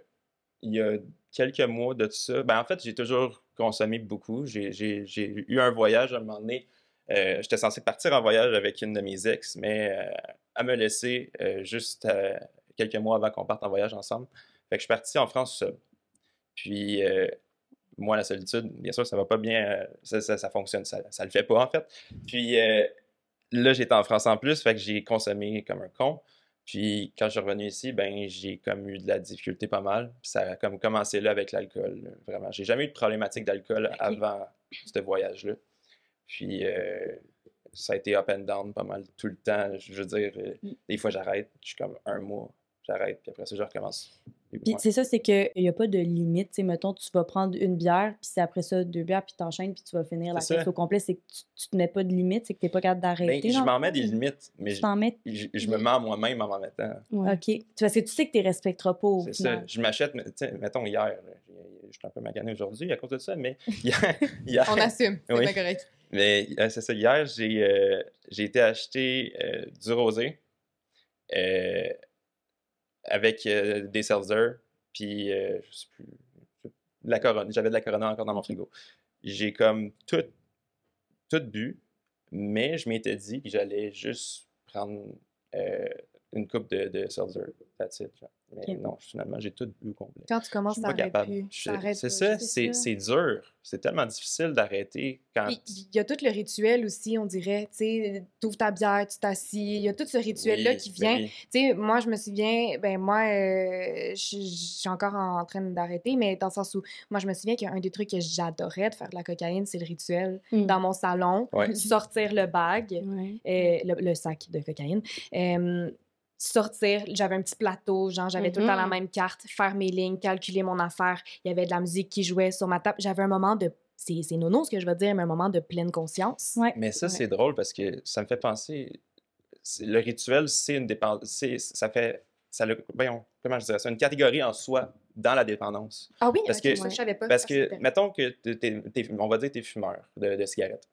il y a quelques mois de tout ça, ben en fait, j'ai toujours consommé beaucoup. J'ai, eu un voyage à un moment donné. j'étais censé partir en voyage avec une de mes ex, mais elle me laisser juste quelques mois avant qu'on parte en voyage ensemble. Fait que je suis parti en France seul. Puis, euh, moi, la solitude, bien sûr, ça va pas bien, euh, ça, ça, ça fonctionne, ça, ça le fait pas, en fait. Puis, euh, là, j'étais en France en plus, fait que j'ai consommé comme un con. Puis, quand je suis revenu ici, ben, j'ai comme eu de la difficulté pas mal. Puis, ça a comme commencé là avec l'alcool, vraiment. J'ai jamais eu de problématique d'alcool avant ce voyage-là. Puis, euh, ça a été up and down pas mal tout le temps. Je veux dire, euh, Mm. des fois, j'arrête, je suis comme un mois, j'arrête, puis après ça, je recommence. Puis ouais. c'est ça, c'est qu'il n'y a pas de limite. Tu sais, mettons, tu vas prendre une bière, puis c'est après ça deux bières, puis t'enchaînes, puis tu vas finir la caisse au complet. C'est que tu, tu te mets pas de limite, c'est que t'es pas capable Ben, d'arrêter. je dans m'en mets des limites, mais Tu je, mets. je- je me mets moi-même en m'en mettant. Ouais. OK. Tu- Parce que tu sais que tu les respecteras pas au C'est ça. Je m'achète, tu mettons hier, je suis un peu magané aujourd'hui à cause de ça, mais hier, hier- On assume, c'est Oui. bien correct. mais euh, c'est ça, hier, j'ai euh, j'ai été acheter euh, du rosé euh, avec euh, des seltzer, puis euh, je sais plus, de la Corona. J'avais de la Corona encore dans mon frigo. J'ai comme tout, tout bu, mais je m'étais dit que j'allais juste prendre euh, une coupe de, de seltzer. That's it, genre. Mais non, finalement, j'ai tout bu au complet. Quand tu commences, Je suis ça pas arrête capable. plus. C'est ça, c'est c'est dur. C'est tellement difficile d'arrêter quand. Il y a tout le rituel aussi, on dirait. Tu sais, t'ouvres ta bière, tu t'assis. Il y a tout ce rituel-là Oui, qui ben vient. oui. Tu sais, moi, je me souviens, ben moi, euh, je je suis encore en train d'arrêter, mais dans le sens où, moi, je me souviens qu'un des trucs que j'adorais de faire de la cocaïne, c'est le rituel. Mm. Dans mon salon, Ouais. sortir le bag, Ouais. euh, le, le sac de cocaïne, euh, sortir, j'avais un petit plateau, genre, j'avais tout le temps la Mhm. même carte, faire mes lignes, calculer mon affaire. Il y avait de la musique qui jouait sur ma table. J'avais un moment de. C'est c'est nono ce que je veux dire, mais un moment de pleine conscience. Ouais. Mais ça, Ouais. c'est drôle parce que ça me fait penser. Le rituel, c'est une dépendance. Ça fait. Ça le, voyons, comment je dirais ça? Une catégorie en soi dans la dépendance. Ah oui, Parce ok, que- ça, je savais pas. Parce Ah, que, mettons que t'es- t'es- t'es- on va dire que tu es fumeur de, de cigarettes.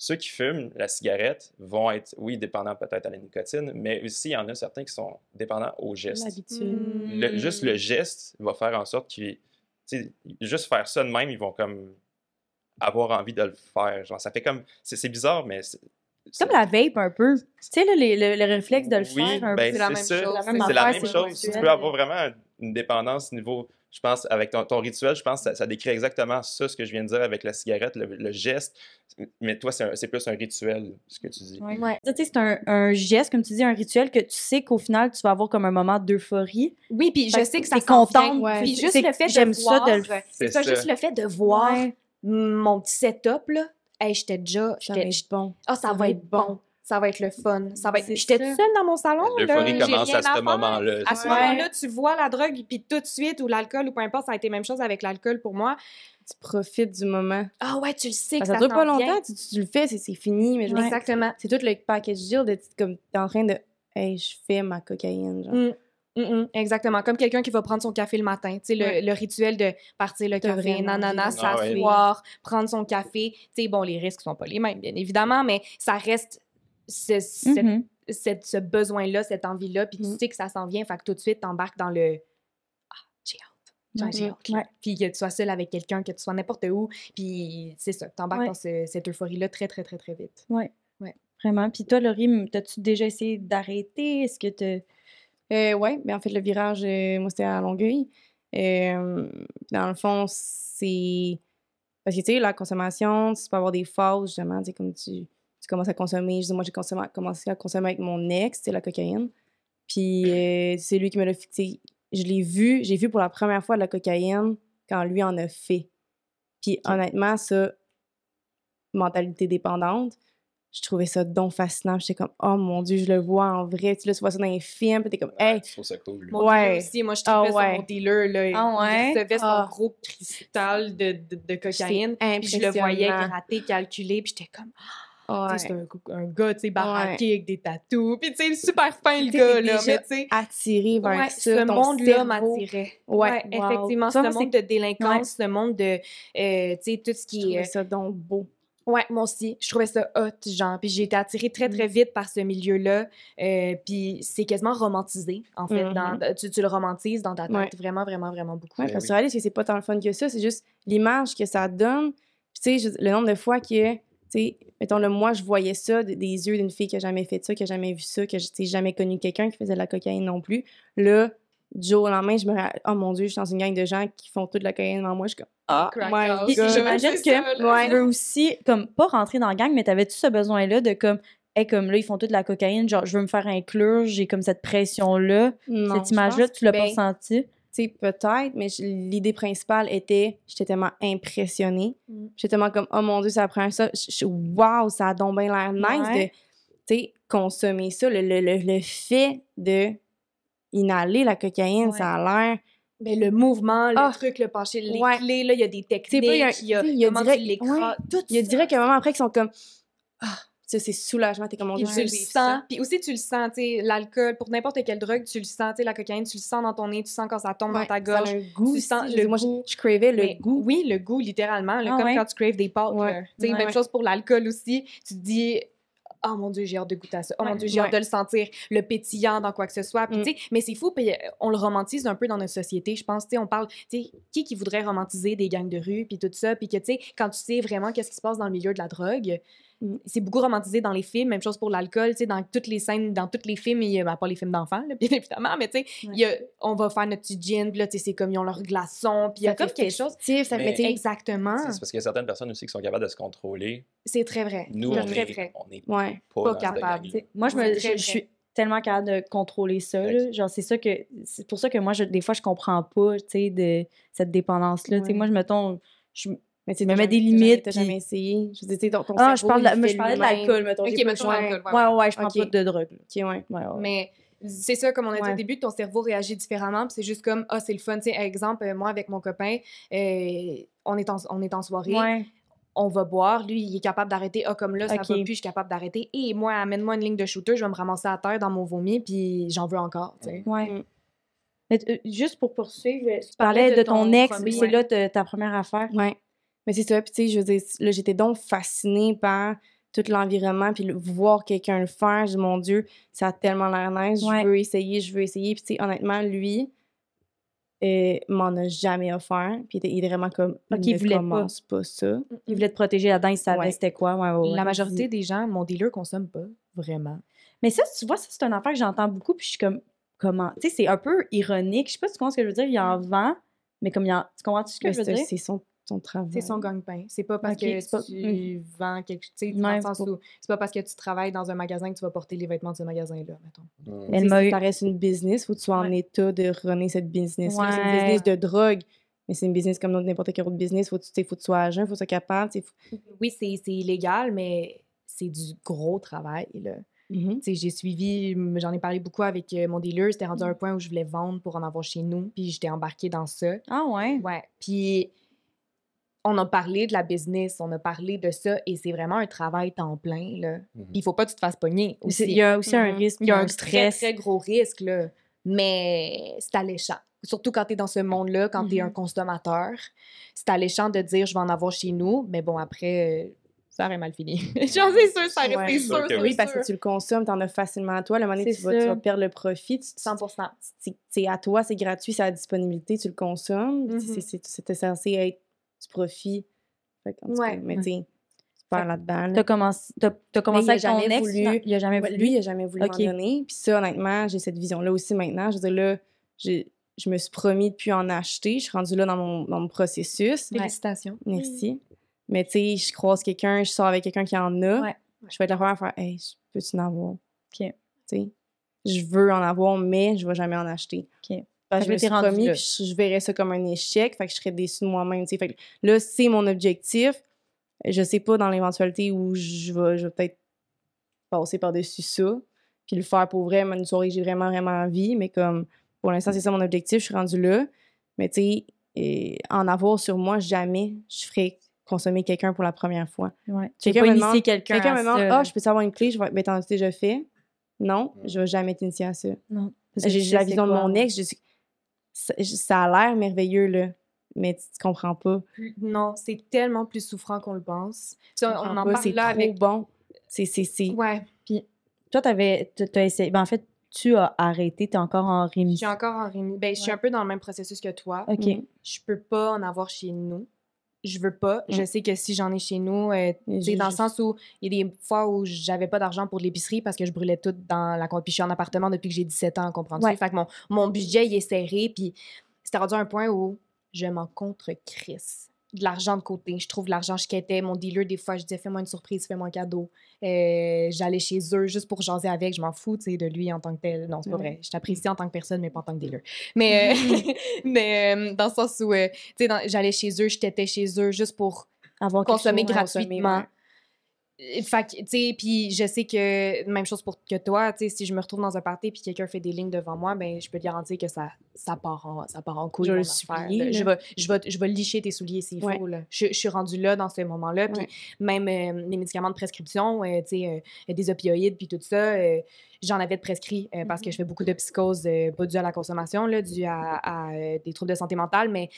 Ceux qui fument la cigarette vont être, oui, dépendants peut-être à la nicotine, mais aussi il y en a certains qui sont dépendants au geste. L'habitude. Le- juste le Hmm. geste va faire en sorte qu'ils. tu sais, Juste faire ça de même, ils vont comme avoir envie de le faire. Genre, ça fait comme. C'est bizarre, mais. c'est- comme la vape un peu. Tu sais, là, les- le, le réflexe de le Oui, faire un ben, peu. C'est la c'est même chose. la C'est même la même chose. Tu peux avoir vraiment une dépendance niveau. Je pense, avec ton, ton rituel, je pense que ça, ça décrit exactement ça, ce que je viens de dire avec la cigarette, le, le geste. Mais toi, c'est plus un rituel, ce que tu dis. Ouais. Ouais. Ça, tu sais, c'est un, un geste, comme tu dis, un rituel que tu sais qu'au final, tu vas avoir comme un moment d'euphorie. Oui, puis je sais que ça contente, vient. ouais. Puis juste le fait de j'aime ça voir, de le- c'est C'est ça, ça. juste le fait de voir Ouais. mon petit setup là, hey, j'étais déjà, Ça va j'étais, être bon. ah ça, va être bon, ça va être le fun, ça va être. J'étais toute seule dans mon salon L'euphorie commence rien à ce moment-là. À ce moment-là, tu vois la drogue, puis tout de suite, ou l'alcool, ou peu importe, ça a été la même chose avec l'alcool pour moi. Tu profites du moment. Ah ouais, tu le sais que ça, ça dure pas longtemps, tu, tu le fais, c'est fini, mais Exactement. c'est tout le package deal de comme t'es en train de hey, je fais ma cocaïne genre. Mm. Mm, mm, exactement. Comme quelqu'un qui va prendre son café le matin. Tu sais, le, Ouais. le rituel de partir le café, nanana, Ah ouais. s'asseoir, prendre son café. Tu sais, bon, les risques sont pas les mêmes, bien évidemment, mais ça reste ce, cette- Mhm. cette- ce besoin-là, cette envie-là, puis tu Mhm. sais que ça s'en vient, fait que tout de suite, t'embarques dans le « Ah, j'ai hâte, j'ai hâte. Ouais. Puis que tu sois seul avec quelqu'un, que tu sois n'importe où, puis c'est ça, t'embarques Ouais. dans ce- cette euphorie-là très, très, très, très vite. Vraiment. Puis toi, Laurie, t'as-tu déjà essayé d'arrêter? Est-ce que tu. Euh, ouais, mais en fait, le virage, euh, moi, c'était à Longueuil. Euh, dans le fond, c'est. Parce que, tu sais, la consommation, tu peux avoir des phases, justement, tu sais, comme tu commences à consommer. Je dis, moi, j'ai commencé à consommer avec mon ex, c'est la cocaïne. Puis, euh, c'est lui qui me l'a fixé. Je l'ai vu, j'ai vu pour la première fois de la cocaïne quand lui en a fait. Puis, honnêtement, ça, mentalité dépendante, je trouvais ça donc fascinant. J'étais comme, oh mon Dieu, je le vois en vrai. Tu, là, tu vois ça dans les films, puis t'es comme, hey, Je trouve ça cool. Mon Ouais. aussi, moi, je Ah tripais ouais. sur mon dealer, là. Ah ouais? Il recevait son Ah. gros cristal de, de, de cocaïne. Puis je le voyais gratter, calculer, puis j'étais comme, Ouais. c'est un, gars, tu sais, baraqué avec des tatous. Puis, tu sais, super fin, le gars, là. Mais, tu sais, attiré vers ouais, ça. ce monde-là m'attirait. Ouais, Ouais, wow. effectivement, Ça, ce monde de délinquance, ce monde de, euh, tu sais, tout ce Je qui trouvais est... ça donc beau. Ouais, moi aussi. Je trouvais ça hot, genre. Puis j'ai été attirée très, très vite par ce milieu-là. Euh, puis c'est quasiment romantisé, en fait. Mhm. dans, tu, tu le romantises dans ta tête. Ouais. Vraiment, vraiment, vraiment beaucoup. Ouais, Ben parce oui. que c'est pas tant le fun que ça, c'est juste l'image que ça donne. Puis, tu sais, le nombre de fois que, sais, mettons, le moi, je voyais ça de- des yeux d'une fille qui a jamais fait ça, qui a jamais vu ça, que je n'ai jamais connu quelqu'un qui faisait de la cocaïne non plus. Là, du jour au lendemain, je me ra- oh mon Dieu, je suis dans une gang de gens qui font toute la cocaïne devant moi. Je suis comme, ah, Crack my God. j'imagine que là. tu veux aussi, comme, pas rentrer dans la gang, mais t'avais-tu ce besoin-là de comme, hey, comme là, ils font toute la cocaïne, genre, je veux me faire inclure, j'ai comme cette pression-là, cette image-là, tu l'as pas ben, ressenti? Sais, peut-être, mais l'idée principale était, j'étais tellement impressionnée. Mm. J'étais tellement comme, oh mon Dieu, ça prend ça. Waouh, ça a donc bien l'air nice Ouais. de, tu sais, consommer ça. Le, le, le, le fait de inhaler la cocaïne, Ouais. ça a l'air. Mais le mouvement, le Ah. truc, le pencher, les Ouais. clés, là, il y a des techniques, il y a- y a, y a direct- ouais. tout Il y a direct un moment après qui sont comme, ah, ça, c'est soulagement. T'es comme, mon Dieu, tu le sens. Puis aussi, tu le sens, tu sais, l'alcool, pour n'importe quelle drogue, tu le sens, tu sais, la cocaïne, tu le sens dans ton nez, tu sens quand ça tombe Ouais, dans ta gorge. goût. Tu sens le Moi, je- goût. je cravais le Mais goût. Oui, le goût, littéralement, là, Ah comme ouais? quand tu craves des pâtes. Ouais. Tu sais, même chose pour l'alcool aussi. Tu te dis, oh mon Dieu, j'ai hâte de goûter à ça. Oh mon. Dieu, j'ai hâte Ouais. de le sentir, le pétillant dans quoi que ce soit. Puis, Mm. mais c'est fou, puis euh, on le romantise un peu dans notre société, je pense. Tu sais, on parle, tu sais, qui qui voudrait romantiser des gangs de rue, puis tout ça, puis que, tu sais, quand tu sais vraiment qu'est-ce qui se passe dans le milieu de la drogue, Mm. c'est beaucoup romantisé dans les films, même chose pour l'alcool, tu sais, dans toutes les scènes, dans tous les films, il y a, ben, pas les films d'enfants, bien évidemment, mais tu sais, il y a- on va faire notre petit gin, puis là, tu sais, c'est comme ils ont leur glaçon, puis il y a comme quelque chose. ça Mais- Exactement. C'est parce qu'il y a certaines personnes aussi qui sont capables de se contrôler. C'est très vrai. Nous, on très est, vrai. on est Ouais. pas, Pas capable, Moi, je, me, je, suis tellement capable de contrôler ça. Là. Genre, c'est ça que. C'est pour ça que moi, je, des fois, je comprends pas, tu sais, de cette dépendance-là. Tu sais, Ouais. moi, je me tombe. Je, Mais tu me mets des limites, T'as jamais essayé. Je veux dire, tu sais, ton, ton ah, je, cerveau, parle de, je parlais de l'alcool, mettons. Ok, mettons l'alcool, Ouais, ouais, ouais, je prends Ok. pas de drogue. Ok, ouais. Ouais, ouais, ouais. Mais c'est ça, comme on a dit Ouais. au début, ton cerveau réagit différemment. puis c'est juste comme, ah, c'est le fun. Tu sais, exemple, euh, moi, avec mon copain, euh, on, est en, on est en soirée, Ouais. on va boire. Lui, il est capable d'arrêter. Ah, comme là, ça Ok. va plus, je suis capable d'arrêter. Et moi, amène-moi une ligne de shooter, je vais me ramasser à terre dans mon vomi, puis j'en veux encore, tu sais. Ouais. Mm. Mais euh, juste pour poursuivre, tu parlais de de ton ton ex, c'est là ta- ta première affaire? Ouais. Mais c'est ça. Puis, tu sais, je veux dire, là, j'étais donc fascinée par tout l'environnement, puis le- voir quelqu'un le faire. Je dis, mon Dieu, ça a tellement l'air nice. Ouais. Je veux essayer, je veux essayer. Puis, tu sais, honnêtement, lui, euh, m'en a jamais offert. Puis, il était- vraiment comme, Ok, il ne voulait pas. commence pas. ça. Il voulait te protéger là-dedans, il savait Ouais. c'était quoi. Ouais, ouais, ouais. La majorité des gens, mon dealer consomme pas, vraiment. Mais ça, tu vois, ça, c'est une affaire que j'entends beaucoup, puis je suis comme, comment? Tu sais, c'est un peu ironique. Je sais pas si tu comprends ce que je veux dire. Il en vend, mais comme il en. Tu comprends ce que Mais je veux dire? c'est son, son travail. C'est son gagne-pain. C'est pas parce que c'est pas- tu vends quelque chose. Ouais, c'est sens pas- où c'est pas parce que tu travailles dans un magasin que tu vas porter les vêtements de ce magasin-là, mettons. Mm. Elle m'a si eu- ça reste une business, faut que tu sois en Ouais. état de runner cette business. C'est une Ouais. business de drogue, mais c'est une business comme n'importe quel autre business. Faut que faut que tu sois jeun, faut que tu sois capable. faut- Oui, c'est c'est illégal, mais c'est du gros travail, là. Sais, j'ai suivi, j'en ai parlé beaucoup avec euh, mon dealer. C'était rendu à un point où je voulais vendre pour en avoir chez nous, puis j'étais embarquée dans ça. Ah ouais? Ouais. Puis on a parlé de la business, on a parlé de ça, et c'est vraiment un travail temps plein, là. Puis il faut pas que tu te fasses pogner C'est- aussi. Il y a aussi un Mhm. risque, Il y a un stress. très, très gros risque, là. Mais c'est alléchant. Surtout quand tu es dans ce monde-là, quand tu es un Mhm. consommateur. C'est alléchant de dire je vais en avoir chez nous, mais bon, après, euh, ça aurait mal fini. J'en suis sûre, ça aurait Ouais. été Sûr sûr, Oui, parce que tu le consommes, tu en as facilement à toi. Le moment donné, tu vas, tu ça. vas perdre le profit. tu- tu- 100 c'est- à toi, c'est gratuit, c'est à disponibilité, tu le consommes. Mhm. C'était censé être du profit. Fait qu'en tout cas, Ouais. mais tu sais, tu perds là-dedans. là. T'as commencé, t'as commencé avec ton ex, voulu- il a jamais voulu? lui, il a jamais voulu Ok. m'en donner. Puis ça, honnêtement, j'ai cette vision-là aussi maintenant. Je veux dire, là, je me suis promis de plus en acheter. Je suis rendue là dans mon, dans mon processus. Félicitations. Merci. Mais tu sais, je croise quelqu'un, je sors avec quelqu'un qui en a. Ouais. Je vais être la première à faire Hey, je- peux-tu en avoir? Ok. Tu sais, je veux en avoir, mais je vais jamais en acheter. Ok. Parce que je là, me t'es suis rendu promis, là. puis je, je verrais ça comme un échec, fait que je serais déçue de moi-même. tu sais. Fait que là, c'est mon objectif. Je sais pas dans l'éventualité où je vais, je vais peut-être passer par-dessus ça, puis le faire pour vrai, une soirée que j'ai vraiment, vraiment envie, mais comme pour l'instant, c'est ça mon objectif, je suis rendue là. Mais tu sais, en avoir sur moi, jamais je ferais consommer quelqu'un pour la première fois. Ouais. Quelqu'un pas me initier demande- quelqu'un me demande Ah, je peux savoir une clé, je vais ben t'en as déjà fait? Non, je vais jamais t'initier à ça. Non. Parce que J'ai la vision de mon ex, je suis- ça, a l'air merveilleux, là. Mais tu, tu comprends pas. Non, c'est tellement plus souffrant qu'on le pense. Tu Tu on, en pas, parle c'est là trop avec. bon. C'est, c'est, c'est... Ouais, Toi, t'avais, t'as- essayé. Ben, en fait, tu as arrêté, t'es encore en je suis rémission. encore en rémi. Ben, je suis Ouais. un peu dans le même processus que toi. OK. Je peux pas en avoir chez nous. Je veux pas. Je Mm. sais que si j'en ai chez nous, euh, sais, Je- dans le je- sens où il y a des fois où j'avais pas d'argent pour l'épicerie parce que je brûlais tout dans la compte. Puis je suis en appartement depuis que j'ai 17 ans, comprends-tu? Ouais. Fait que mon, mon budget, il est serré. Puis c'était rendu à un point où je m'en contre Chris. De l'argent de côté. Je trouve l'argent, je quittais mon dealer. Des fois, je disais, fais-moi une surprise, fais-moi un cadeau. Euh, J'allais chez eux juste pour jaser avec. Je m'en fous, tu sais, de lui en tant que tel. Non, c'est pas Ouais. vrai. Je t'apprécie en tant que personne, mais pas en tant que dealer. Mais, euh, mais euh, dans le sens où, tu sais, j'allais chez eux, je t'étais chez eux juste pour Avoir consommer gratuitement. ouais. Fait que, tu sais, puis je sais que, même chose pour que toi, tu sais, si je me retrouve dans un party puis quelqu'un fait des lignes devant moi, ben je peux te garantir que ça, ça, part, en, ça part en couille. Je le. Je vais, je, vais, je vais licher tes souliers s'il Ouais. faut. Là. Je, je suis rendue là dans ce moment-là. Puis Ouais. même euh, les médicaments de prescription, euh, tu sais, euh, des opioïdes puis tout ça, j'en avais de prescrit euh, parce que Mhm. je fais beaucoup de psychose, euh, pas dû à la consommation, là, dû à, à, euh, des troubles de santé mentale, mais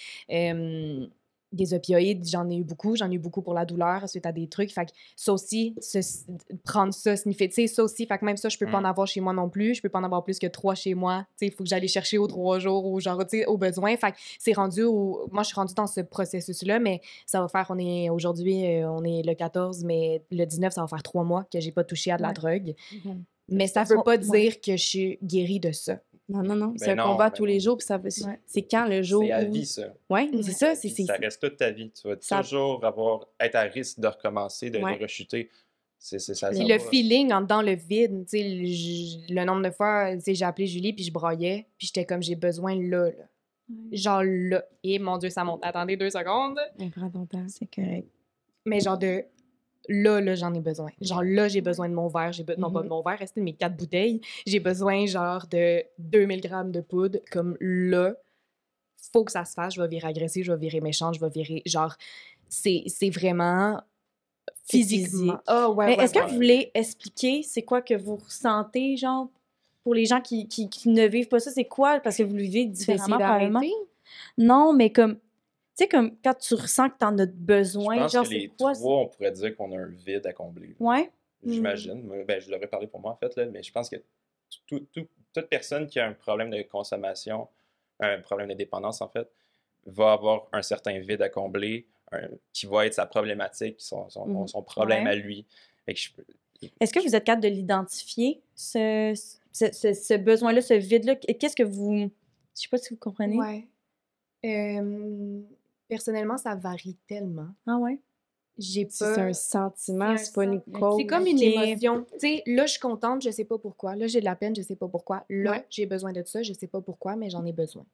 des opioïdes, j'en ai eu beaucoup. J'en ai eu beaucoup pour la douleur suite à des trucs. Fait que ça aussi, se- prendre ça, sniffer, tu sais, ça aussi, fait que même ça, je peux pas en Mm. avoir chez moi non plus. Je peux pas en avoir plus que trois chez moi. Tu sais, il faut que j'aille chercher aux trois jours ou genre, tu sais, au besoin. Fait que c'est rendu où, moi, je suis rendue dans ce processus-là, mais ça va faire, on est aujourd'hui, euh, on est le 14, mais le 19, ça va faire trois mois que j'ai pas touché à de la Ouais. drogue. Mhm. Mais ça veut pas dire que je suis guérie de ça. Non, non, non. Ben c'est un non, combat ben tous non. les jours. Puis ça, va- c'est Ouais. c'est quand le jour C'est à où... vie, ça. Ouais, mais Ouais. c'est ça. C'est, ça reste toute ta vie. Tu vas Ça- toujours avoir, être à risque de recommencer, de, rechuter. C'est, c'est ça. Le feeling en dedans le vide, tu sais, le, le nombre de fois, tu sais, j'ai appelé Julie puis je broyais, puis j'étais comme j'ai besoin là, là. Genre là. Et mon Dieu, ça monte. Attendez deux secondes. Ouais, prends ton temps. C'est correct. Mais genre de là, là, j'en ai besoin. Genre là, j'ai besoin de mon verre. J'ai be- Non, pas de Mhm. mon verre, restez de mes quatre bouteilles. J'ai besoin genre de 2000 grammes de poudre. Comme là, faut que ça se fasse. Je vais virer agressif, je vais virer méchant, je vais virer. Genre, c'est vraiment physiquement. physique. Ah ouais, Mais ouais, est-ce que vous voulez expliquer c'est quoi que vous ressentez, genre, pour les gens qui, qui, qui ne vivent pas ça, c'est quoi? Parce que vous le vivez essayer différemment, probablement. Non, mais comme, sais, comme quand tu ressens que t'en as Je besoin, pense genre, que c'est les quoi? trois, on pourrait dire qu'on a un vide à combler. Ouais. J'imagine. Ben, je l'aurais parlé pour moi, en fait, là, mais je pense que tout- tout- toute personne qui a un problème de consommation, un problème de dépendance, en fait, va avoir un certain vide à combler, un- qui va être sa problématique, son, son, son problème Ouais. à lui. Je Est-ce que vous êtes capable de l'identifier, ce, ce, ce- ce besoin-là, ce vide-là? Qu'est-ce que vous. Je sais pas si vous comprenez. Ouais. Euh, personnellement, ça varie tellement. Ah ouais? J'ai pas. c'est un sentiment, c'est pas une cause. C'est comme une émotion. Tu sais, là, je suis contente, je sais pas pourquoi. Là, j'ai de la peine, je sais pas pourquoi. Là, Ouais. j'ai besoin de ça, je sais pas pourquoi, mais j'en ai besoin.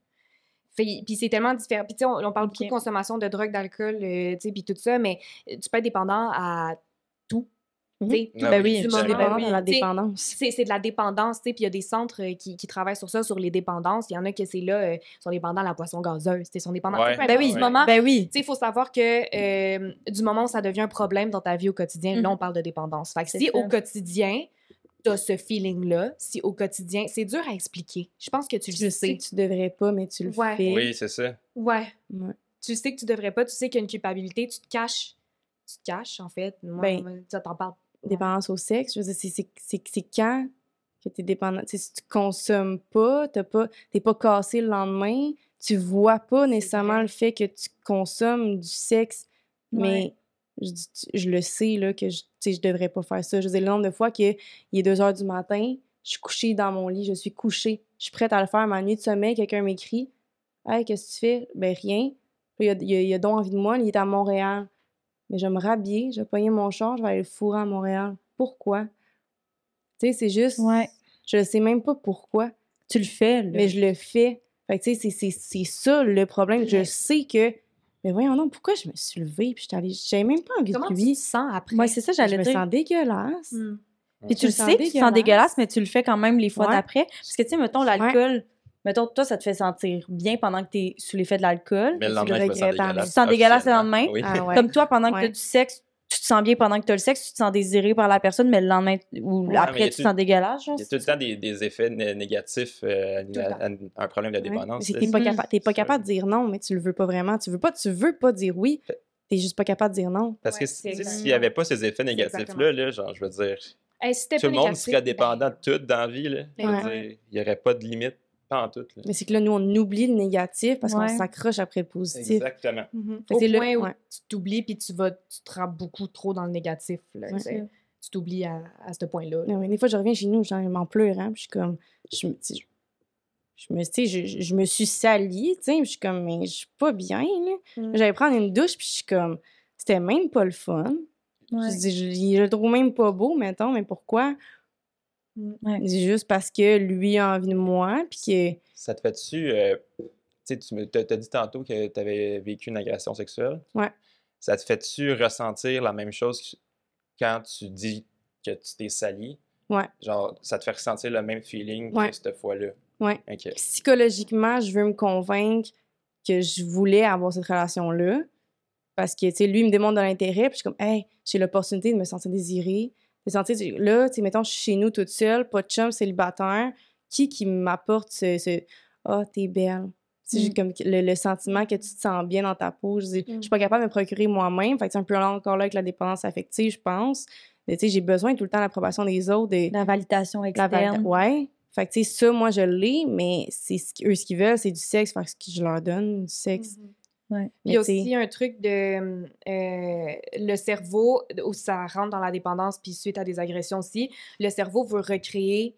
Puis c'est tellement différent. Puis tu sais, on, on parle beaucoup de consommation de drogue, d'alcool, euh, tu sais, puis tout ça, mais tu peux être dépendant à tout. Mhm. Tu sais, Ah Ben oui, du ben dépendant oui. de la dépendance. c'est c'est de la dépendance, tu sais, puis il y a des centres euh, qui, qui travaillent sur ça, sur les dépendances. Il y en a que c'est là, euh, sont dépendants à la boisson gazeuse, tu sais, sont dépendants. Ouais. Ben oui, du moment, ben oui. tu sais, il faut savoir que euh, du moment où ça devient un problème dans ta vie au quotidien, là, Mhm. on parle de dépendance. Fait que si ça. au quotidien, tu as ce feeling-là, si au quotidien, c'est dur à expliquer. Je pense que tu le Tu le sais. sais que tu devrais pas, mais tu le Ouais. fais. Oui, c'est ça. Ouais. Ouais. Tu sais que tu devrais pas, tu sais qu'il y a une culpabilité, tu te caches. Tu te caches, en fait. Moi, Ben, moi, ça t'en parle. Dépendance au sexe, je veux dire, c'est- quand que tu es dépendant. Si tu consommes pas, tu pas, t'es pas cassé le lendemain, tu vois pas nécessairement le fait que tu consommes du sexe, Ouais. mais je, je le sais là, que je, je devrais pas faire ça. Je veux dire, le nombre de fois qu'il est 2 heures du matin, je suis couchée dans mon lit, je suis couchée, je suis prête à le faire, ma nuit de sommeil, quelqu'un m'écrit Hey, qu'est-ce que tu fais Ben rien. Il a, il a- il a donc envie de moi, il est à Montréal. Mais je vais me rhabiller, je vais pogner mon char, je vais aller le fourrer à Montréal. Pourquoi? Tu sais, c'est juste. Ouais. Je sais même pas pourquoi, Tu le fais, là. mais je le fais. Fait que tu sais, c'est- c'est c'est ça le problème. Je sais que. Mais voyons donc, pourquoi je me suis levée puis j'étais allée. J'avais même pas envie Comment de tu lui. te sens après? Ouais, c'est ça, Je j'allais me dire. sens dégueulasse. Hmm. Puis tu Je le me sais que tu te sens dégueulasse. dégueulasse, mais tu le fais quand même les fois Ouais. d'après. Parce que, tu sais, mettons, l'alcool, mettons, toi, ça te fait sentir bien pendant que tu es sous l'effet de l'alcool. Mais le tu lendemain. Tu te sens dégueulasse le lendemain? Oui. Ah ouais. Comme toi, pendant que tu as Ouais. du sexe, tu te sens bien pendant que tu as le sexe, tu te sens désiré par la personne, mais le lendemain ou Ouais, y après, a tu te sens dégueulasse. Genre, Il y a tout le temps des, des effets né- négatifs euh, à, à un problème de Ouais. dépendance. Mais là. T'es pas, capa- capable de dire non, mais tu le veux pas vraiment. Tu veux pas, tu veux pas dire oui. T'es juste pas capable de dire non. Parce Ouais, que tu s'il n'y avait pas ces effets négatifs-là, là, genre, je veux dire, Hey, si c'était tout le monde négatif, serait dépendant ben, de tout dans la vie. Là. Ouais. dire, il n'y aurait pas de limite. Pas en tout. là. Mais c'est que là, nous, on oublie le négatif parce Ouais. qu'on s'accroche après le positif. Exactement. Mhm. Fait Au que c'est le- point où ouais. tu t'oublies puis tu vas, tu te rends beaucoup trop dans le négatif. Là, Ouais. tu t'oublies à, à ce point-là. là. Ouais, ouais. Des fois, je reviens chez nous, j'en m'en pleure, hein, je suis comme, je me, tu sais, je, je me, je, je- je me suis salie, tu sais, puis je suis comme, mais je suis pas bien, là. Mm. J'allais prendre une douche, puis je suis comme, c'était même pas le fun. Ouais. Je dis, je, je le trouve même pas beau, mettons, mais pourquoi? Ouais. C'est juste parce que lui a envie de moi, puis que, Ça te fait-tu. euh, tu t'as dit tantôt que tu avais vécu une agression sexuelle. Ouais. Ça te fait-tu ressentir la même chose quand tu dis que tu t'es sali? Ouais. Genre, ça te fait ressentir le même feeling Ouais. que cette fois-là. Ouais. OK. psychologiquement, je veux me convaincre que je voulais avoir cette relation-là. Parce que, tu sais, lui, il me demande de l'intérêt, puis je suis comme, hey, j'ai l'opportunité de me sentir désirée. De sentir, là, tu sais, mettons, je suis chez nous toute seule, pas de chum, célibataire. Qui qui m'apporte ce, ce ah, t'es belle? C'est Mm. juste comme le, le sentiment que tu te sens bien dans ta peau. Je, Mm. suis pas capable de me procurer moi-même. Fait que c'est un peu là encore là avec la dépendance affective, je pense. Mais, Tu sais, j'ai besoin tout le temps de l'approbation des autres. de- La validation la externe. valida- Ouais. Fait que, tu sais, ça, moi, je l'ai, mais c'est ce qu'eux, ce qu'ils veulent, c'est du sexe. Fait que ce que je leur donne, du sexe. Mhm. Ouais. Il y a aussi un truc de euh, le cerveau, où ça rentre dans la dépendance, puis suite à des agressions aussi, le cerveau veut recréer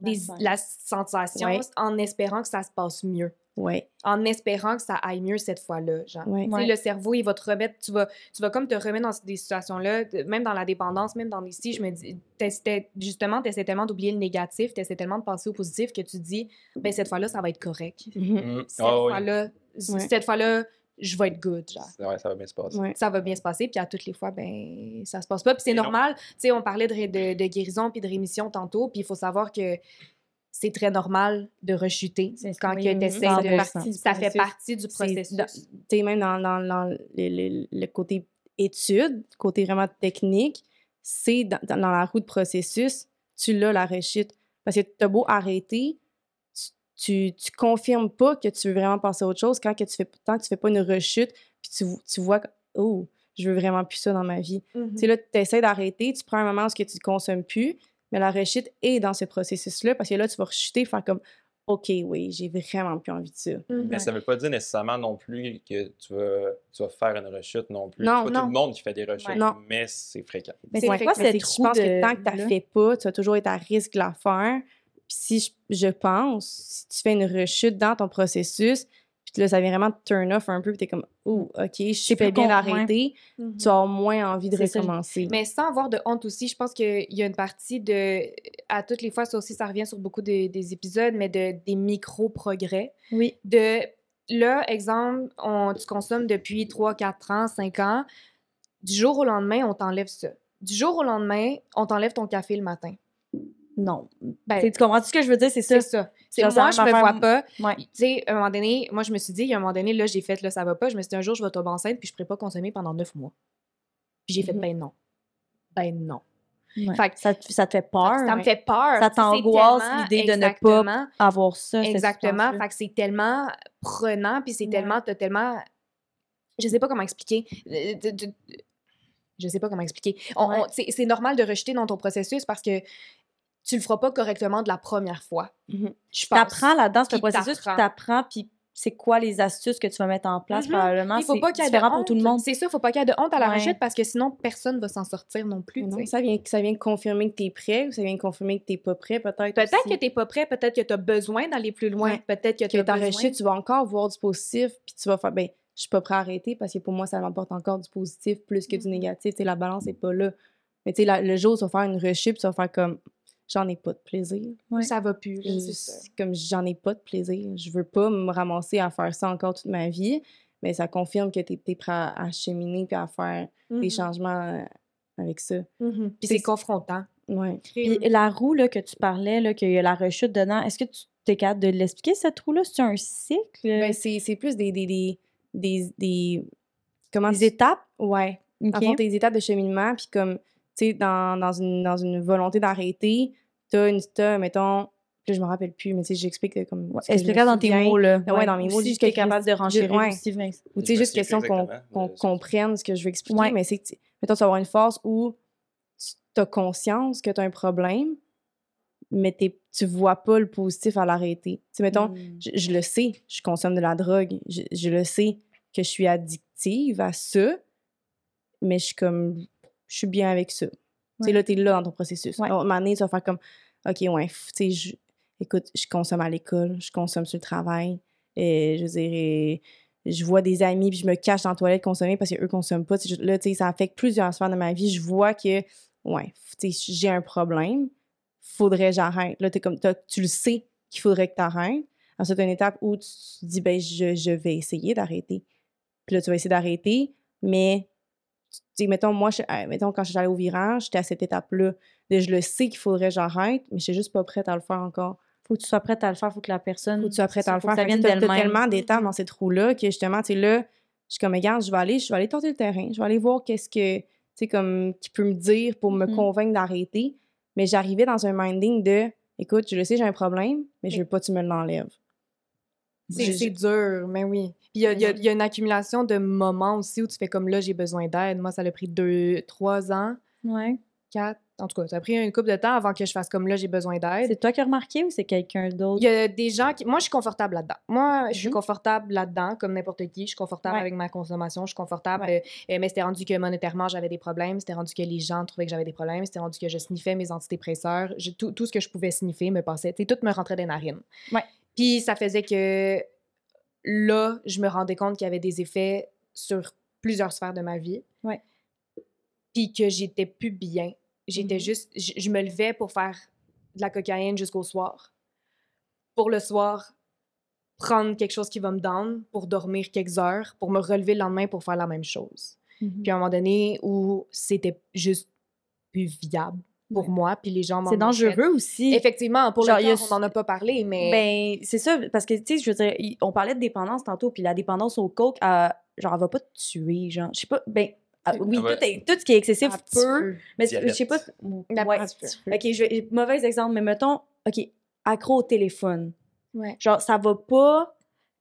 La des, la sensation Ouais. en espérant que ça se passe mieux. Ouais. En espérant que ça aille mieux cette fois-là, genre. Ouais. Tu sais, Ouais. le cerveau, il va te remettre, tu vas, tu vas comme te remettre dans des situations-là, même dans la dépendance, même dans ici, je me dis, t'essaies- justement, tu essaies tellement d'oublier le négatif, tu essaies tellement de penser au positif que tu dis, ben cette fois-là, ça va être correct. Mhm. Mm. Cette Ah oui. fois-là, Ouais. cette fois-là, je vais être good, genre Ouais, ça va bien se passer. Ouais. ça va bien se passer, puis à toutes les fois, ben, ça se passe pas. Puis c'est normal. Tu sais, on parlait de, de, de guérison puis de rémission tantôt, puis il faut savoir que c'est très normal de rechuter C'est quand oui, t'essaies ça de... fait partie du Ça fait processus. partie du processus. Tu sais, même dans, dans, dans le, le- le côté étude, côté vraiment technique, c'est dans, dans la roue de processus, tu l'as la rechute. Parce que t'as beau arrêter, tu, tu, tu confirmes pas que tu veux vraiment passer à autre chose quand que tu fais, tant que tu fais pas une rechute, puis tu, tu vois que, oh, je veux vraiment plus ça dans ma vie. Mhm. Tu sais, là, tu essaies d'arrêter, tu prends un moment où ce que tu ne consommes plus, mais la rechute est dans ce processus-là, parce que là, tu vas rechuter, faire comme, OK, oui, j'ai vraiment plus envie de ça. Mhm. Mais ça veut pas dire nécessairement non plus que tu vas, tu vas faire une rechute non plus. Non, c'est pas non. tout le monde qui fait des rechutes, Ouais. Mais c'est fréquent. Mais C'est vrai quoi cette je pense que tant que tu la fais pas, tu vas toujours être à risque de la faire. Puis si je, je pense, si tu fais une rechute dans ton processus, puis là, ça vient vraiment te turn off un peu, puis t'es comme, oh, OK, je fais bien d'arrêter, Mhm. tu avoir moins envie de ça. recommencer. Mais sans avoir de honte aussi, je pense qu'il y a une partie de... À toutes les fois, ça aussi, ça revient sur beaucoup de- des épisodes, mais de, des micro-progrès. Oui. de là, exemple, on, tu consommes depuis 3, 4 ans, 5 ans, du jour au lendemain, on t'enlève ça. Du jour au lendemain, on t'enlève ton café le matin. Non. Ben, Tu comprends ce que je veux dire? C'est ça. c'est ça. C'est Genre, moi, ça je me vois pas. Ouais. Tu sais, à un moment donné, moi, je me suis dit, il y a un moment donné, là, j'ai fait, là, ça va pas. Je me suis dit, un jour, je vais tomber enceinte, puis je pourrais pas consommer pendant 9 mois. Puis j'ai fait, Mhm. ben non. Ben non. Ouais. Fait que- ça, te, ça te fait peur ça me fait peur. Ça t'angoisse l'idée de ne pas avoir ça. Exactement. Fait que c'est tellement prenant, puis c'est Ouais. tellement, t'as tellement, je sais pas comment expliquer. Euh, Je sais pas comment expliquer. Ouais. c'est normal de rejeter dans ton processus parce que tu le feras pas correctement de la première fois. Je pense. T'apprends là-dedans, ce Puis processus, tu t'apprends. puis c'est quoi les astuces que tu vas mettre en place, Mhm. probablement. Il faut c'est pas qu'il y ait de honte. pour tout le monde. C'est ça, faut pas qu'il y ait de honte à la Ouais. rechute parce que sinon personne va s'en sortir non plus. Non, tu ça, vient, ça vient confirmer que tu es prêt ou ça vient confirmer que tu pas prêt, peut-être. Peut-être que t'es pas prêt, peut-être que tu as besoin d'aller plus loin, Ouais. peut-être que tu que ta rechute, tu vas encore voir du positif, puis tu vas faire, ben, je suis pas prêt à arrêter parce que pour moi, ça m'apporte encore du positif plus que du Mhm. négatif. Tu la balance n'est pas là. Mais tu sais, le jour où tu vas faire une rechute, tu vas faire comme, j'en ai pas de plaisir. Ouais. Ça va plus. c'est ça. comme, j'en ai pas de plaisir. Je veux pas me ramasser à faire ça encore toute ma vie, mais ça confirme que tu es, prêt à, à cheminer puis à faire des Mhm. changements euh, avec ça. Mhm. Puis C'est- confrontant. Ouais. Puis la roue là, que tu parlais, là, qu'il y a la rechute dedans, est-ce que tu es capable de l'expliquer, cette roue-là? C'est un cycle? Ben, c'est c'est plus des, des, des, des, des- comment des tu- étapes? Ouais. OK. En fond, des étapes de cheminement, puis comme, tu sais, dans, dans, une, dans une volonté d'arrêter, t'as une, t'as, mettons, puis je me rappelle plus, mais tu sais, j'explique euh, comme. Ouais, ce que je me Explique-le dans tes mots, là. Ouais, dans mes mots, Si juste es capable de renchérir ouais. Ou tu sais, juste question qu'on que- comprenne ce que je veux expliquer, Ouais. mais c'est que, tu- mettons, tu vas avoir une phase où tu as conscience que tu as un problème, mais t'es- tu vois pas le positif à l'arrêter. Tu sais, mettons, Mm. je, je le sais, je consomme de la drogue, je, je le sais que je suis addictive à ça, mais je suis comme, je suis bien avec ça. Tu sais, Ouais. là, t'es là dans ton processus. Ouais. À un moment donné, tu vas faire comme, OK, ouais, tu sais, écoute, je consomme à l'école, je consomme sur le travail, et je veux dire, et je vois des amis, puis je me cache dans la toilette consommer parce qu'eux consomment pas. Là, tu sais, ça affecte plusieurs sphères de ma vie. Je vois que, ouais, tu sais, j'ai un problème, faudrait que j'arrête. Là, t'es comme, tu le sais qu'il faudrait que tu arrêtes. Ensuite, t'as une étape où tu te dis, ben, je, je vais essayer d'arrêter. Puis là, tu vas essayer d'arrêter, mais, tu sais, mettons, moi, je- euh, mettons, quand allée au virage, j'étais à cette étape-là. Je le sais qu'il faudrait que j'arrête, mais je suis juste pas prête à le faire encore. Faut que tu sois prête à le faire, faut que la personne. Faut que tu sois prête à le faire. Ça d'elle-même. tellement d'étapes dans cette roue-là que justement, tu sais, là, je suis comme, regarde, je vais aller, je vais aller tenter le terrain, je vais aller voir qu'est-ce que, tu sais, comme, qui peut me dire pour me Mhm. convaincre d'arrêter. Mais j'arrivais dans un minding de, écoute, je le sais, j'ai un problème, mais je veux pas que tu me l'enlèves. C'est dur, mais oui. Puis il y a, il y a- il y a une accumulation de moments aussi où tu fais comme là, j'ai besoin d'aide. Moi, ça a pris deux, trois ans, Ouais. quatre. En tout cas, ça a pris une couple de temps avant que je fasse comme là, j'ai besoin d'aide. C'est toi qui as remarqué ou c'est quelqu'un d'autre? Il y a des gens qui. Moi, je suis confortable là-dedans. Moi, je suis Mhm. confortable là-dedans, comme n'importe qui. Je suis confortable Ouais. avec ma consommation. Je suis confortable. Ouais. euh, euh, mais c'était rendu que monétairement, j'avais des problèmes. C'était rendu que les gens trouvaient que j'avais des problèmes. C'était rendu que je sniffais mes antidépresseurs. Je- tout, tout ce que je pouvais sniffer me passait. Tout me rentrait des narines. Ouais. Puis ça faisait que là, je me rendais compte qu'il y avait des effets sur plusieurs sphères de ma vie. Ouais. Puis que j'étais plus bien. J'étais Mhm. juste. Je, je me levais pour faire de la cocaïne jusqu'au soir. Pour le soir, prendre quelque chose qui va me down pour dormir quelques heures, pour me relever le lendemain pour faire la même chose. Mhm. Puis à un moment donné où c'était juste plus viable pour moi, puis les gens m'en C'est dangereux aussi. Effectivement, pour Genre, le a on n'en a pas parlé, mais... Ben, c'est ça, parce que, tu sais, je veux dire, on parlait de dépendance tantôt, puis la dépendance au coke, elle, genre, elle va pas te tuer, genre. Je sais pas, ben, ah, oui, tout, est- tout ce qui est excessif un peut, mais je sais pas. La ouais. Ok, je vais, mauvais exemple, mais mettons, ok, accro au téléphone. Ouais. Genre, ça va pas,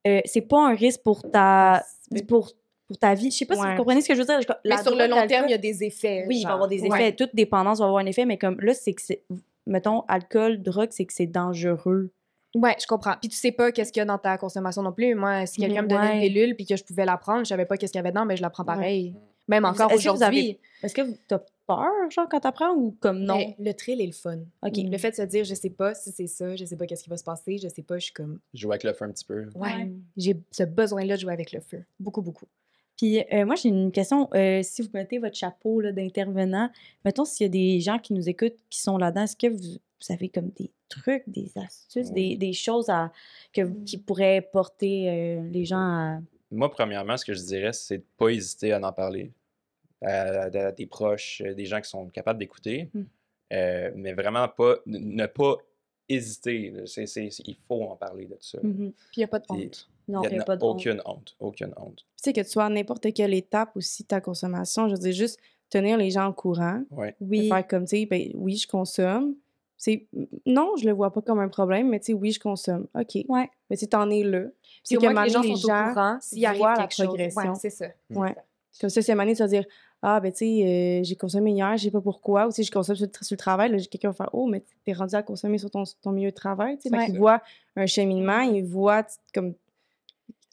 euh, c'est pas un risque pour ta, pour, pour ta vie. Je sais pas si vous comprenez ce que je veux dire. Je- Mais sur le long terme, il y a des effets. Oui, il va y avoir des effets. Ouais. Toute dépendance va avoir un effet, mais comme là, c'est que c'est. Mettons, alcool, drogue, c'est que c'est dangereux. Ouais, je comprends. Puis tu sais pas qu'est-ce qu'il y a dans ta consommation non plus. Moi, si quelqu'un me donnait Ouais. une pilule puis que je pouvais la prendre, je savais pas qu'est-ce qu'il y avait dedans, mais je la prends pareil. Même encore est-ce que vous aujourd'hui. Est-ce que t'as peur, genre, quand t'apprends ou comme non? Mais le thrill est le fun. Ok. Le fait de se dire, je sais pas si c'est ça, je sais pas qu'est-ce qui va se passer, je sais pas, je suis comme, Jouer avec le feu un petit peu. ouais, Ouais. j'ai ce besoin-là de jouer avec le feu. Beaucoup, beaucoup. Puis euh, moi, j'ai une question. Euh, si vous mettez votre chapeau d'intervenant, mettons s'il y a des gens qui nous écoutent qui sont là-dedans, est-ce que vous, vous avez comme des trucs, des astuces, des, des choses à, que, qui pourraient porter euh, les gens à. Moi, premièrement, ce que je dirais, c'est de pas hésiter à en parler à, à des proches, des gens qui sont capables d'écouter, Mm. Euh, mais vraiment pas, ne ne pas hésiter. là. C'est- c'est- c'est- il faut en parler de ça. Mhm. Puis il n'y a pas de honte. Non, Il n'y en a pas de honte. aucune honte. Aucune honte. Tu sais, que tu sois à n'importe quelle étape aussi de ta consommation, je veux dire, juste tenir les gens au courant, Ouais. Oui. faire comme, tu sais, ben oui, je consomme. C'est non, je le vois pas comme un problème, mais tu sais, oui, je consomme. OK. Ouais. Mais tu t'en es là. Puis au que les gens sont au courant, s'il arrive quelque chose. progression. Ouais, c'est ça. Ouais. Comme ça, moment donné, tu vas dire Ah, ben, tu sais, euh, j'ai consommé hier, je sais pas pourquoi. Ou, sais, je consomme sur, le tra- sur le travail. Là, quelqu'un va faire Oh, mais t'es rendu à consommer sur ton, ton milieu de travail. Tu sais, Ouais. voient un cheminement, ils voient tu- comme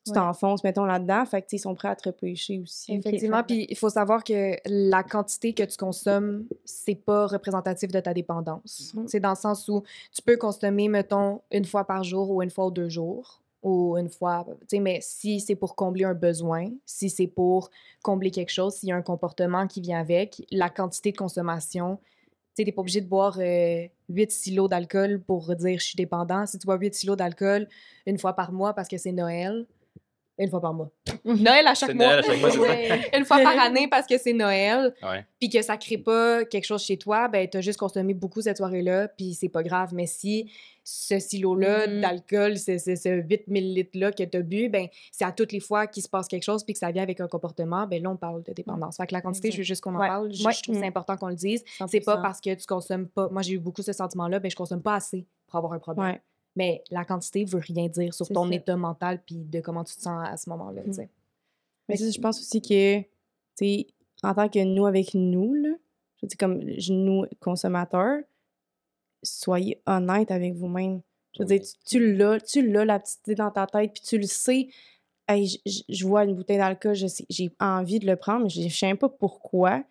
tu Ouais. t'enfonces, mettons, là-dedans. Fait que, ils sont prêts à te repêcher aussi. Effectivement, puis il faut savoir que la quantité que tu consommes, c'est pas représentatif de ta dépendance. C'est dans le sens où tu peux consommer, mettons, une fois par jour ou une fois ou deux jours ou une fois, tu sais, mais si c'est pour combler un besoin, si c'est pour combler quelque chose, s'il y a un comportement qui vient avec, la quantité de consommation, tu sais, pas obligé de boire euh, 8 silos d'alcool pour dire je suis dépendant. Si tu bois 8 silos d'alcool une fois par mois parce que c'est Noël, une fois par mois. Noël à chaque C'est mois. Noël à chaque mois, c'est ça? une fois par année parce que c'est Noël, puis que ça crée pas quelque chose chez toi, ben t'as juste consommé beaucoup cette soirée-là, puis c'est pas grave. Mais si ce silo-là Mhm. d'alcool, ce, ce, ce 8 millilitres-là que t'as bu, ben c'est à toutes les fois qu'il se passe quelque chose puis que ça vient avec un comportement, ben là, on parle de dépendance. Fait que la quantité, je veux juste qu'on en Ouais. parle. Je, Ouais. je trouve que c'est Mhm. important qu'on le dise. C'est pas parce que tu consommes pas... Moi, j'ai eu beaucoup ce sentiment-là, ben je consomme pas assez pour avoir un problème. Ouais. Mais la quantité veut rien dire sur ton ça. état mental puis de comment tu te sens à ce moment-là, sais. Mais je pense aussi que, tu en tant que nous avec nous, là, je dis comme nous consommateurs, soyez honnête avec vous-même. Je veux dire, tu, tu l'as, tu l'as, la petite idée dans ta tête, puis tu le sais. Hey, je- je- je vois une bouteille d'alcool, j'ai envie de le prendre, mais je ne sais pas pourquoi.